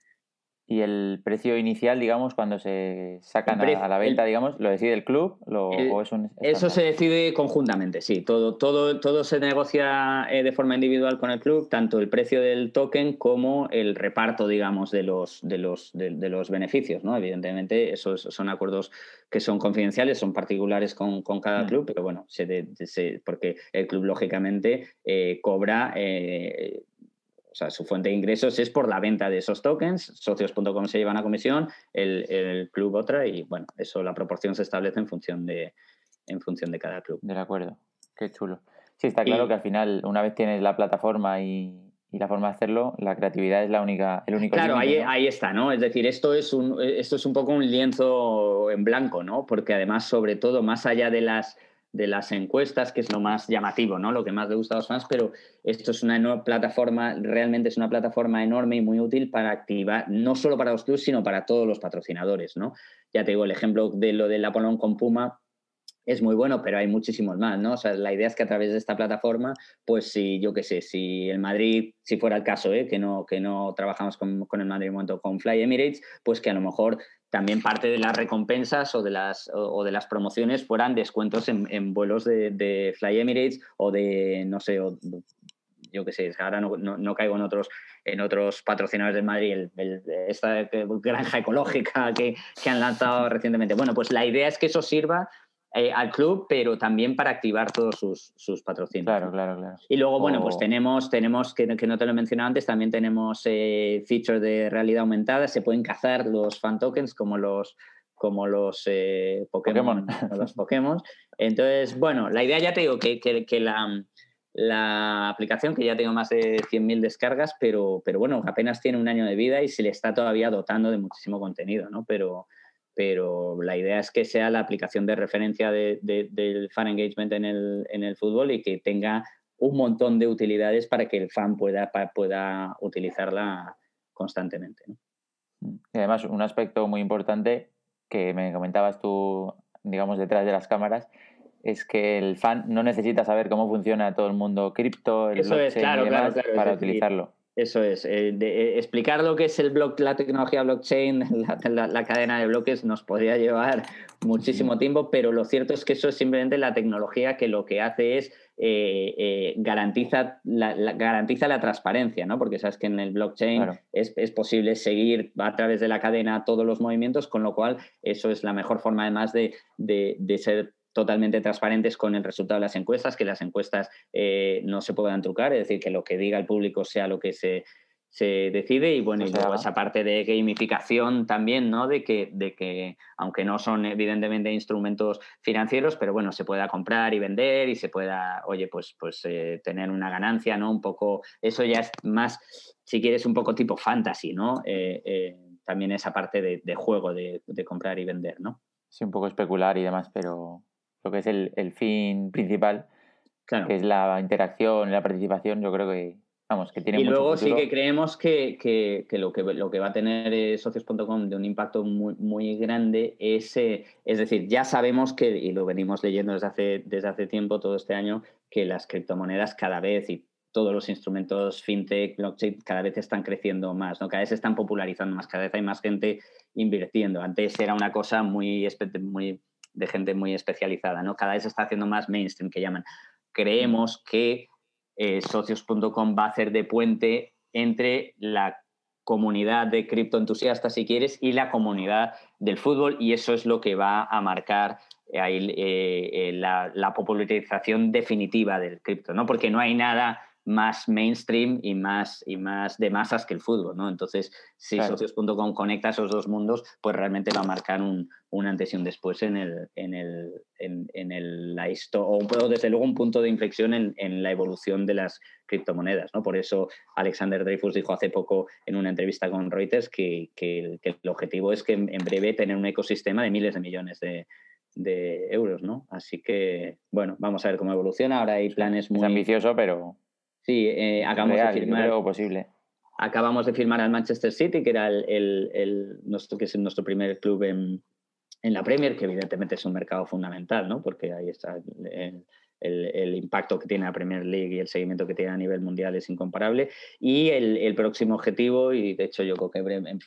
¿Y el precio inicial, digamos, cuando se sacan a, la venta, digamos, lo decide el club o es un Eso se decide conjuntamente, sí. Todo, todo, todo se negocia eh, de forma individual con el club, tanto el precio del token como el reparto, digamos, de los, de los, de, los beneficios, ¿no? Evidentemente, esos son acuerdos que son confidenciales, son particulares con, con cada mm. club, pero bueno, se, porque el club, lógicamente, eh, cobra... Eh, o sea, su fuente de ingresos es por la venta de esos tokens. Socios.com se lleva una comisión, el, club otra, y bueno, eso la proporción se establece en función de, en función de cada club. De acuerdo, qué chulo. Sí, está claro que al final, una vez tienes la plataforma y, la forma de hacerlo, la creatividad es la única, el único. Claro, ahí, ahí está, ¿no? Es decir, esto es un, esto es un poco un lienzo en blanco, ¿no? Porque además, sobre todo, más allá de las de las encuestas, que es lo más llamativo, ¿no? Lo que más le gusta a los fans, pero esto es una nueva plataforma, realmente es una plataforma enorme y muy útil para activar, no solo para los clubs, sino para todos los patrocinadores, ¿no? Ya te digo, el ejemplo de lo del Apolón con Puma es muy bueno, pero hay muchísimos más, ¿no? O sea, la idea es que a través de esta plataforma, pues si, yo qué sé, si el Madrid, si fuera el caso, ¿eh? que, no, que no trabajamos con, con el Madrid momento con Fly Emirates, pues que a lo mejor también parte de las recompensas o de las, o, de las promociones fueran descuentos en, vuelos de, Fly Emirates o de, no sé, yo qué sé, ahora no, caigo en otros, en otros patrocinadores del Madrid, esta granja ecológica que, que han lanzado recientemente. Bueno, pues la idea es que eso sirva eh, al club, pero también para activar todos sus, sus patrocinios. Claro, claro, claro. Y luego, bueno, pues tenemos, tenemos que, que, no te lo he mencionado antes, también tenemos eh, features de realidad aumentada, se pueden cazar los fan tokens como los como los eh, Pokémon, los Pokémon. Entonces, bueno, la idea ya te digo que, que, la, la, aplicación, que ya tengo más de 100.000 descargas, pero, pero bueno, apenas tiene un año de vida y se le está todavía dotando de muchísimo contenido, ¿no? Pero, pero la idea es que sea la aplicación de referencia del fan engagement en el, en el, fútbol y que tenga un montón de utilidades para que el fan pueda, pueda utilizarla constantemente. Y además, un aspecto muy importante que me comentabas tú, digamos, detrás de las cámaras, es que el fan no necesita saber cómo funciona todo el mundo cripto, el Eso es, claro, para utilizarlo. Eso es, eh, eh, explicar lo que es el block, la tecnología blockchain, <laughs> la, cadena de bloques, nos podría llevar muchísimo tiempo, pero lo cierto es que eso es simplemente la tecnología que lo que hace es eh, garantiza, la, garantiza la transparencia, ¿no? Porque sabes que en el blockchain es, posible seguir a través de la cadena todos los movimientos, con lo cual eso es la mejor forma además de, de, de ser totalmente transparentes con el resultado de las encuestas, que las encuestas eh, no se puedan trucar, es decir, que lo que diga el público sea lo que se, se decide y bueno, y luego esa parte de gamificación también, ¿no? De que, de que, aunque no son evidentemente instrumentos financieros, pero bueno, se pueda comprar y vender y se pueda, oye, pues, pues eh, tener una ganancia, ¿no? Un poco, eso ya es más, si quieres, un poco tipo fantasy, ¿no? Eh, también esa parte de, juego, de, de, comprar y vender, ¿no? Sí, un poco especular y demás, pero lo que es el, fin principal, que es la interacción la participación, yo creo que, vamos, que tiene Y luego sí que creemos que, lo que lo que va a tener eh, socios.com de un impacto muy, muy grande es, eh, es decir, ya sabemos que, y lo venimos leyendo desde hace, desde hace tiempo, todo este año, que las criptomonedas cada vez y todos los instrumentos fintech, blockchain, cada vez están creciendo más, ¿no? Cada vez se están popularizando más, cada vez hay más gente invirtiendo. Antes era una cosa muy, muy de gente muy especializada, ¿no? Cada vez se está haciendo más mainstream, que llaman. Creemos que eh, socios.com va a hacer de puente entre la comunidad de criptoentusiastas, si quieres, y la comunidad del fútbol, y eso es lo que va a marcar eh, ahí, eh, la, la, popularización definitiva del cripto, ¿no? Porque no hay nada más mainstream y más, y más de masas que el fútbol, ¿no? Entonces, si socios.com conecta esos dos mundos, pues realmente va a marcar un, antes y un después en el, en el, en, el la historia, o, desde luego un punto de inflexión en, la evolución de las criptomonedas, ¿no? Por eso Alexander Dreyfus dijo hace poco en una entrevista con Reuters que, que, el objetivo es que en, breve tener un ecosistema de miles de millones de, euros, ¿no? Así que, bueno, vamos a ver cómo evoluciona. Ahora hay planes muy... Es ambicioso, pero Sí, eh, acabamos de firmar. posible. Acabamos de firmar al Manchester City, que era el, nuestro, que es nuestro primer club en, la Premier, que evidentemente es un mercado fundamental, ¿no? Porque ahí está el, impacto que tiene la Premier League y el seguimiento que tiene a nivel mundial es incomparable. Y el, próximo objetivo, y de hecho yo creo que en, en,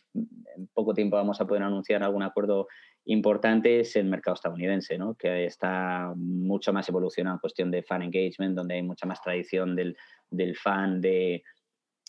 poco tiempo vamos a poder anunciar algún acuerdo importante es el mercado estadounidense, ¿no? que está mucho más evolucionado en cuestión de fan engagement, donde hay mucha más tradición del, del fan de,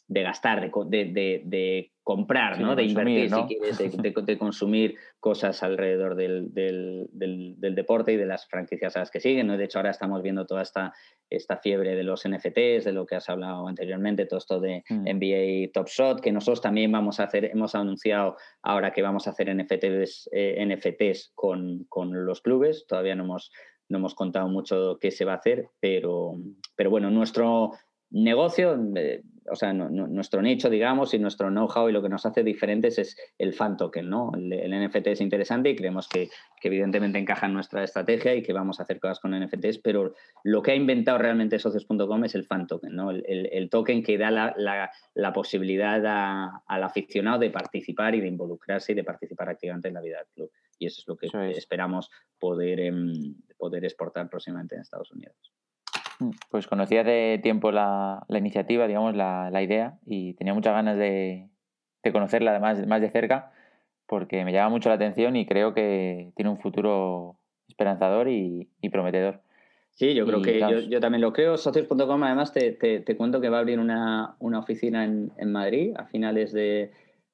de gastar, de, de, de comprar, ¿no? de invertir, si quieres, <laughs> de, consumir cosas alrededor del, del, del, deporte y de las franquicias a las que siguen. ¿no? De hecho, ahora estamos viendo toda esta, esta fiebre de los NFTs, de lo que has hablado anteriormente, todo esto de NBA mm. Top Shot, que nosotros también vamos a hacer, hemos anunciado ahora que vamos a hacer NFTs, eh, NFTs con, con los clubes. Todavía no hemos, no hemos contado mucho qué se va a hacer, pero, pero bueno, nuestro negocio, eh, o sea, nuestro nicho, digamos, y nuestro know-how y lo que nos hace diferentes es el fan token, ¿no? El, NFT es interesante y creemos que, evidentemente encaja en nuestra estrategia y que vamos a hacer cosas con NFTs, pero lo que ha inventado realmente socios.com es el fan token, ¿no? El, token que da la, posibilidad al aficionado de participar y de involucrarse y de participar activamente en la vida del club. Y eso es lo que esperamos poder, em, poder exportar próximamente en Estados Unidos. Pues conocía de tiempo la, iniciativa, digamos, la, idea, y tenía muchas ganas de, conocerla además más de cerca, porque me llama mucho la atención y creo que tiene un futuro esperanzador y, prometedor. Sí, yo creo que yo, también lo creo. Socios.com, además, te, te, cuento que va a abrir una, oficina en, Madrid a finales de,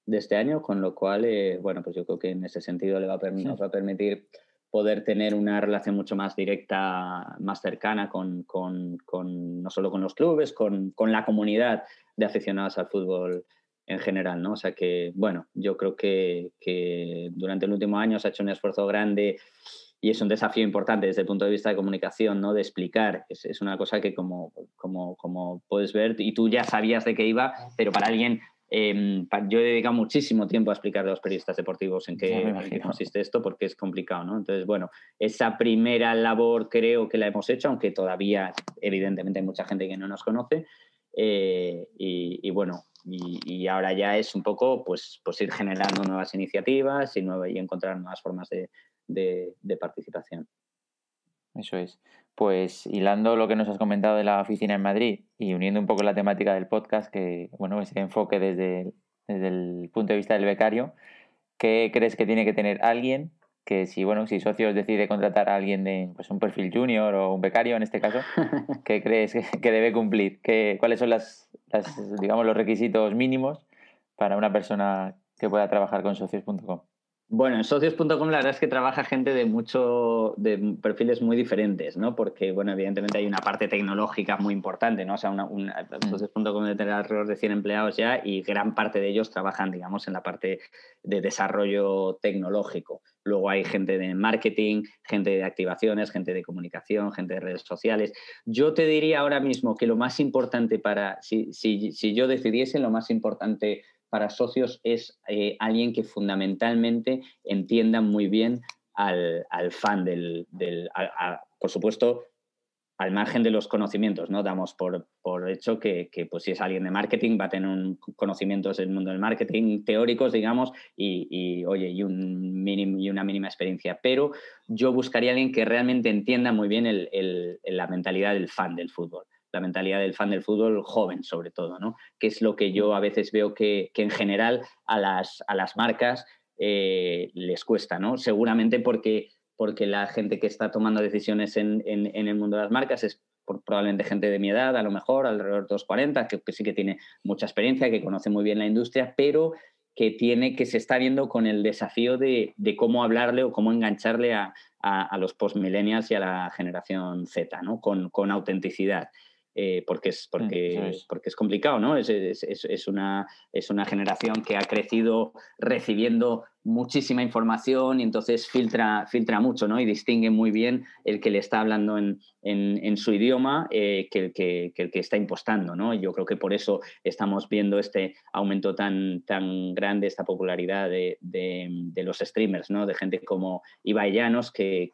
este año, con lo cual, eh, bueno, pues yo creo que en ese sentido le va a, nos va a permitir poder tener una relación mucho más directa, más cercana con, con, con no solo con los clubes, con, con, la comunidad de aficionados al fútbol en general, ¿no? O sea que, bueno, yo creo que, que durante el último año se ha hecho un esfuerzo grande y es un desafío importante desde el punto de vista de comunicación, ¿no? De explicar. Es, es una cosa que como, como, como puedes ver, y tú ya sabías de qué iba, pero para alguien Em, yo he dedicado muchísimo tiempo a explicar a los periodistas deportivos en qué, consiste esto, porque es complicado, ¿no? Entonces, bueno, esa primera labor creo que la hemos hecho, aunque todavía, evidentemente, hay mucha gente que no nos conoce. Eh, y, bueno, y, ahora ya es un poco, pues, pues ir generando nuevas iniciativas y, y encontrar nuevas formas de, de participación. Eso es. Pues hilando lo que nos has comentado de la oficina en Madrid y uniendo un poco la temática del podcast, que bueno, ese enfoque desde el, punto de vista del becario, ¿qué crees que tiene que tener alguien que si bueno, si socios decide contratar a alguien de pues un perfil junior o un becario en este caso, <laughs> ¿qué crees que, debe cumplir? ¿Qué, ¿Cuáles son las, digamos los requisitos mínimos para una persona que pueda trabajar con socios.com? Bueno, en socios.com la verdad es que trabaja gente de mucho, de perfiles muy diferentes, ¿no? Porque, bueno, evidentemente hay una parte tecnológica muy importante, ¿no? O sea, una, mm. socios.com debe tener alrededor de 100 empleados ya y gran parte de ellos trabajan, digamos, en la parte de desarrollo tecnológico. Luego hay gente de marketing, gente de activaciones, gente de comunicación, gente de redes sociales. Yo te diría ahora mismo que lo más importante para, si, si, si yo decidiese, lo más importante para socios es eh, alguien que fundamentalmente entienda muy bien al, fan del, por supuesto, al margen de los conocimientos, ¿no? Damos por, hecho que, pues, si es alguien de marketing va a tener un, conocimientos del mundo del marketing teóricos, digamos, y, oye, y, un y una mínima experiencia. Pero yo buscaría a alguien que realmente entienda muy bien la mentalidad del fan del fútbol la mentalidad del fan del fútbol joven, sobre todo, ¿no? Que es lo que yo a veces veo que, en general a las, a las marcas eh, les cuesta, ¿no? Seguramente porque, porque la gente que está tomando decisiones en, el mundo de las marcas es probablemente gente de mi edad, a lo mejor, alrededor de los 40, que, sí que tiene mucha experiencia, que conoce muy bien la industria, pero que tiene, que se está viendo con el desafío de, cómo hablarle o cómo engancharle a, los post-millennials y a la generación Z, ¿no? Con, con autenticidad. Eh, porque, es, mm, porque, porque es complicado, ¿no? Es, es, es, una, es una generación que ha crecido recibiendo muchísima información y entonces filtra, filtra mucho, ¿no? Y distingue muy bien el que le está hablando en, en, su idioma eh, que, el que, que, el que, está impostando, ¿no? Y yo creo que por eso estamos viendo este aumento tan, tan grande, esta popularidad de, de, de los streamers, ¿no? De gente como Ibai Llanos que,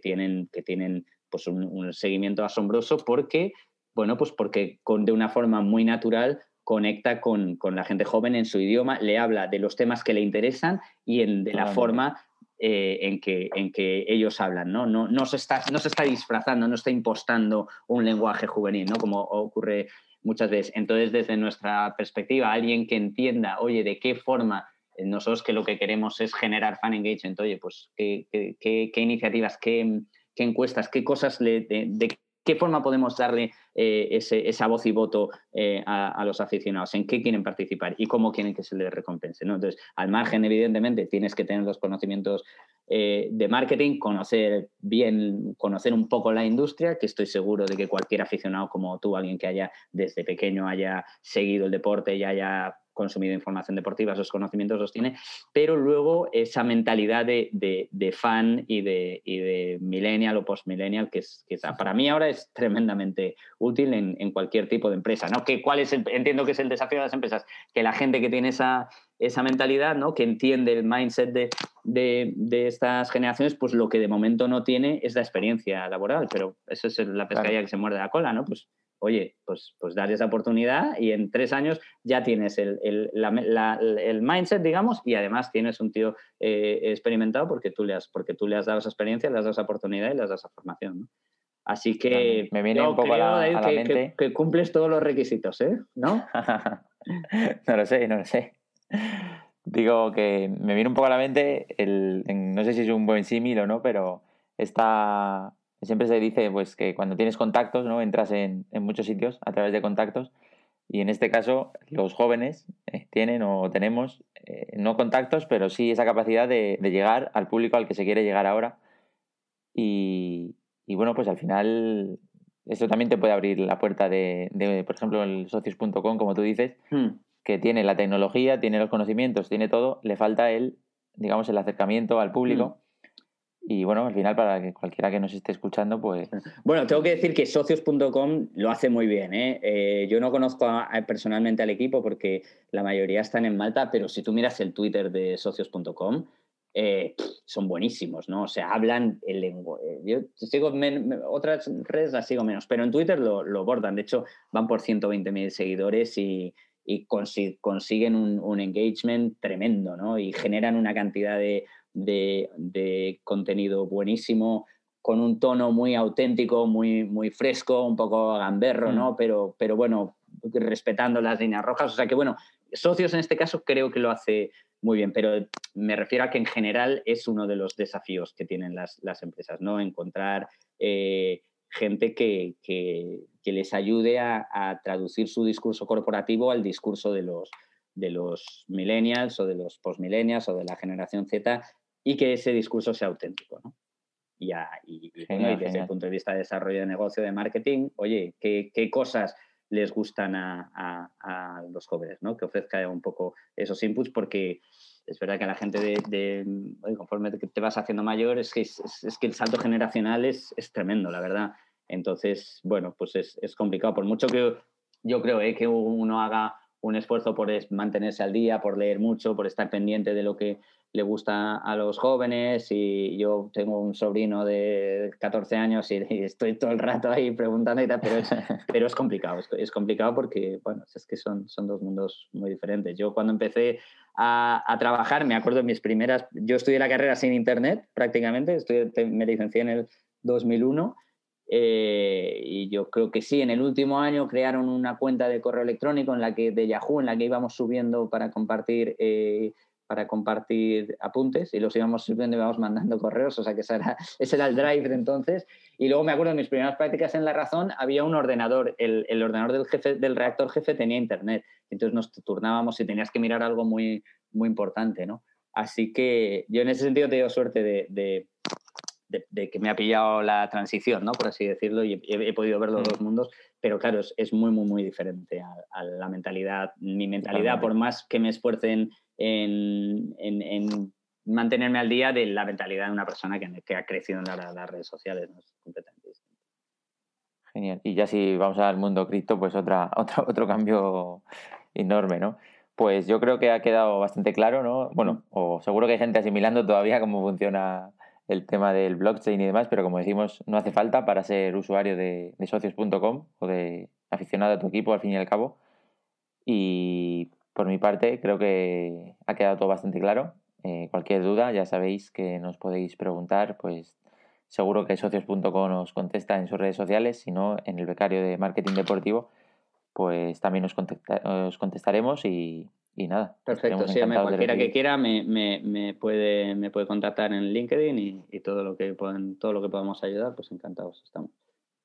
tienen, que tienen pues un, un seguimiento asombroso porque Bueno, pues porque con, de una forma muy natural conecta con, con, la gente joven en su idioma, le habla de los temas que le interesan y en, de la forma eh, en, que, en que ellos hablan, ¿no? No, no, se está, no se está disfrazando, no está impostando un lenguaje juvenil, ¿no? Como ocurre muchas veces. Entonces, desde nuestra perspectiva, alguien que entienda, oye, de qué forma nosotros que lo que queremos es generar fan engagement, oye, pues qué, qué, qué, iniciativas, qué, encuestas, qué cosas le, de, qué forma podemos darle eh, esa voz y voto eh, a, los aficionados, en qué quieren participar y cómo quieren que se les recompense. Entonces, al margen, evidentemente, tienes que tener los conocimientos eh, de marketing, conocer bien, conocer un poco la industria, que estoy seguro de que cualquier aficionado como tú, alguien que haya desde pequeño haya seguido el deporte y haya consumido información deportiva, esos conocimientos los tiene, pero luego esa mentalidad de, de, fan y de, y de millennial o post-millennial, que, es, que para mí ahora es tremendamente útil en, en, cualquier tipo de empresa. ¿no? Que, ¿cuál es entiendo que es el desafío de las empresas, que la gente que tiene esa, esa mentalidad, ¿no? que entiende el mindset de, de, de, estas generaciones, pues lo que de momento no tiene es la experiencia laboral, pero eso es la pescadilla que se muerde la cola, ¿no? Pues oye, pues, pues dar esa oportunidad y en tres años ya tienes el, el, mindset, digamos, y además tienes un tío eh, experimentado porque tú, le has, porque tú le has dado esa experiencia, le has dado esa oportunidad y le has dado esa formación. Así que me viene un poco a la, que, que, cumples todos los requisitos, ¿eh? ¿No? <laughs> no lo sé, no lo sé. Digo que me viene un poco a la mente, el, no sé si es un buen símil o no, pero esta Siempre se dice pues, que cuando tienes contactos, ¿no? entras en, muchos sitios a través de contactos. Y en este caso, los jóvenes eh, tienen o tenemos eh, no contactos, pero sí esa capacidad de, llegar al público al que se quiere llegar ahora. Y, bueno, pues al final esto también te puede abrir la puerta de, por ejemplo, el socios.com, como tú dices, hmm. que tiene la tecnología, tiene los conocimientos, tiene todo, le falta el, digamos, el acercamiento al público. Hmm. Y bueno, al final, para que cualquiera que nos esté escuchando, pues. Bueno, tengo que decir que socios.com lo hace muy bien. ¿eh? eh yo no conozco personalmente al equipo porque la mayoría están en Malta, pero si tú miras el Twitter de socios.com, eh, son buenísimos, ¿no? O sea, hablan el lenguaje. Eh, yo sigo otras redes las sigo menos, pero en Twitter lo, lo bordan. De hecho, van por 120.000 seguidores y, y consiguen un, un, engagement tremendo, ¿no? Y generan una cantidad de de, contenido buenísimo, con un tono muy auténtico, muy, muy fresco, un poco gamberro, ¿no? Mm. Pero, pero bueno, respetando las líneas rojas. O sea que bueno, socios en este caso creo que lo hace muy bien, pero me refiero a que en general es uno de los desafíos que tienen las, empresas, ¿no? Encontrar eh, gente que, les ayude a, a, traducir su discurso corporativo al discurso de los, de los millennials o de los postmillennials o de la generación Z y que ese discurso sea auténtico. ¿no? Y, y, desde el punto de vista de desarrollo de negocio, de marketing, oye, ¿qué, qué cosas les gustan a, a, los jóvenes? ¿no? Que ofrezca un poco esos inputs porque es verdad que a la gente de, conforme te vas haciendo mayor, es que, es, que el salto generacional es, es, tremendo, la verdad. Entonces, bueno, pues es, es complicado. Por mucho que yo creo ¿eh? que uno haga un esfuerzo por mantenerse al día, por leer mucho, por estar pendiente de lo que le gusta a los jóvenes y yo tengo un sobrino de 14 años <laughs> y, estoy todo el rato ahí preguntando y tal, pero es, <laughs> pero es complicado, es, complicado porque, bueno, es que son, son dos mundos muy diferentes. Yo cuando empecé a, a, trabajar, me acuerdo de mis primeras, yo estudié la carrera sin internet prácticamente, estudié, me licencié en el 2001 eh, y yo creo que sí, en el último año crearon una cuenta de correo electrónico en la que, de Yahoo en la que íbamos subiendo para compartir, eh, para compartir apuntes y los íbamos subiendo y íbamos mandando correos, o sea que <laughs> ese era, el drive de entonces. Y luego me acuerdo de mis primeras prácticas en La Razón, había un ordenador, el, ordenador del, jefe, del reactor jefe tenía internet, entonces nos turnábamos y tenías que mirar algo muy, muy importante, ¿no? Así que yo en ese sentido te digo suerte de, que me ha pillado la transición, ¿no? Por así decirlo, y he, podido ver los mm. dos mundos, pero claro, es, muy, muy, muy diferente a, la mentalidad. Mi mentalidad, por más que me esfuercen en, en, mantenerme al día de la mentalidad de una persona que, que ha crecido en las redes sociales, ¿no? Es completamente distinto. Genial. Y ya si vamos al mundo cripto, pues otra, <laughs> otro, otro cambio enorme, ¿no? Pues yo creo que ha quedado bastante claro, ¿no? Bueno, o seguro que hay gente asimilando todavía cómo funciona el tema del blockchain y demás, pero como decimos, no hace falta para ser usuario de, socios.com o de aficionado a tu equipo al fin y al cabo. Y por mi parte, creo que ha quedado todo bastante claro. Eh, cualquier duda, ya sabéis que nos podéis preguntar, pues seguro que socios.com os contesta en sus redes sociales, si no, en el becario de marketing deportivo, pues también os, os contestaremos y, y nada. Perfecto, sí, cualquiera que quiera me, me, me, puede, me puede contactar en LinkedIn y, y, todo, lo que pueden, todo lo que podamos ayudar, pues encantados estamos.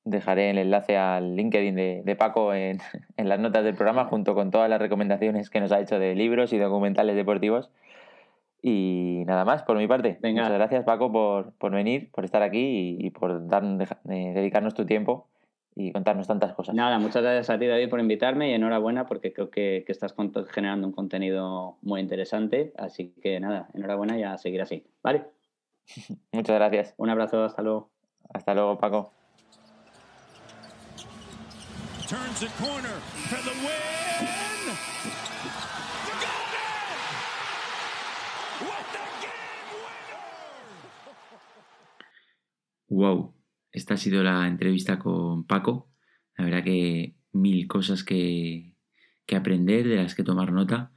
Dejaré el enlace al LinkedIn de, de Paco en, <laughs> en, las notas del programa junto con todas las recomendaciones que nos ha hecho de libros y documentales deportivos. Y nada más por mi parte. Muchas gracias Paco por, por venir, por estar aquí y, y por dar, dedicarnos tu tiempo y contarnos tantas cosas. Nada, muchas gracias a ti David por invitarme y enhorabuena porque creo que, que estás generando un contenido muy interesante. Así que nada, enhorabuena y a seguir así. ¿Vale? <laughs> muchas gracias. Un abrazo, hasta luego. Hasta luego, Paco. Wow. Esta ha sido la entrevista con Paco. La verdad que mil cosas que, que aprender, de las que tomar nota.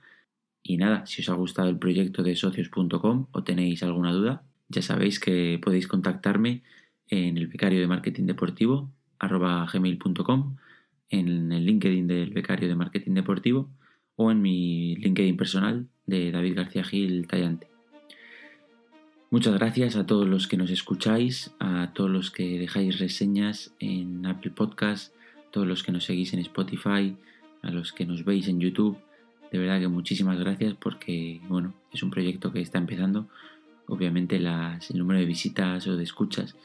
Y nada, si os ha gustado el proyecto de socios.com o tenéis alguna duda, ya sabéis que podéis contactarme en el becario de marketing deportivo arroba gmail.com, en el LinkedIn del becario de marketing deportivo o en mi LinkedIn personal de David García Gil Tallante. Muchas gracias a todos los que nos escucháis, a todos los que dejáis reseñas en Apple Podcast, a todos los que nos seguís en Spotify, a los que nos veis en YouTube. De verdad que muchísimas gracias porque bueno, es un proyecto que está empezando. Obviamente las, el número de visitas o de escuchas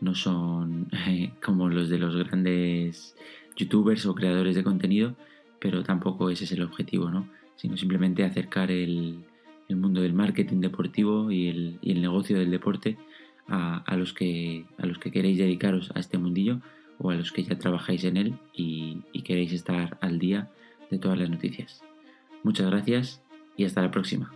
no son <laughs> como los de los grandes youtubers o creadores de contenido, pero tampoco ese es el objetivo, ¿no? Sino simplemente acercar el, el mundo del marketing deportivo y el, y el negocio del deporte a, los que, queréis dedicaros a este mundillo o a los que ya trabajáis en él y queréis estar al día de todas las noticias. Muchas gracias y hasta la próxima.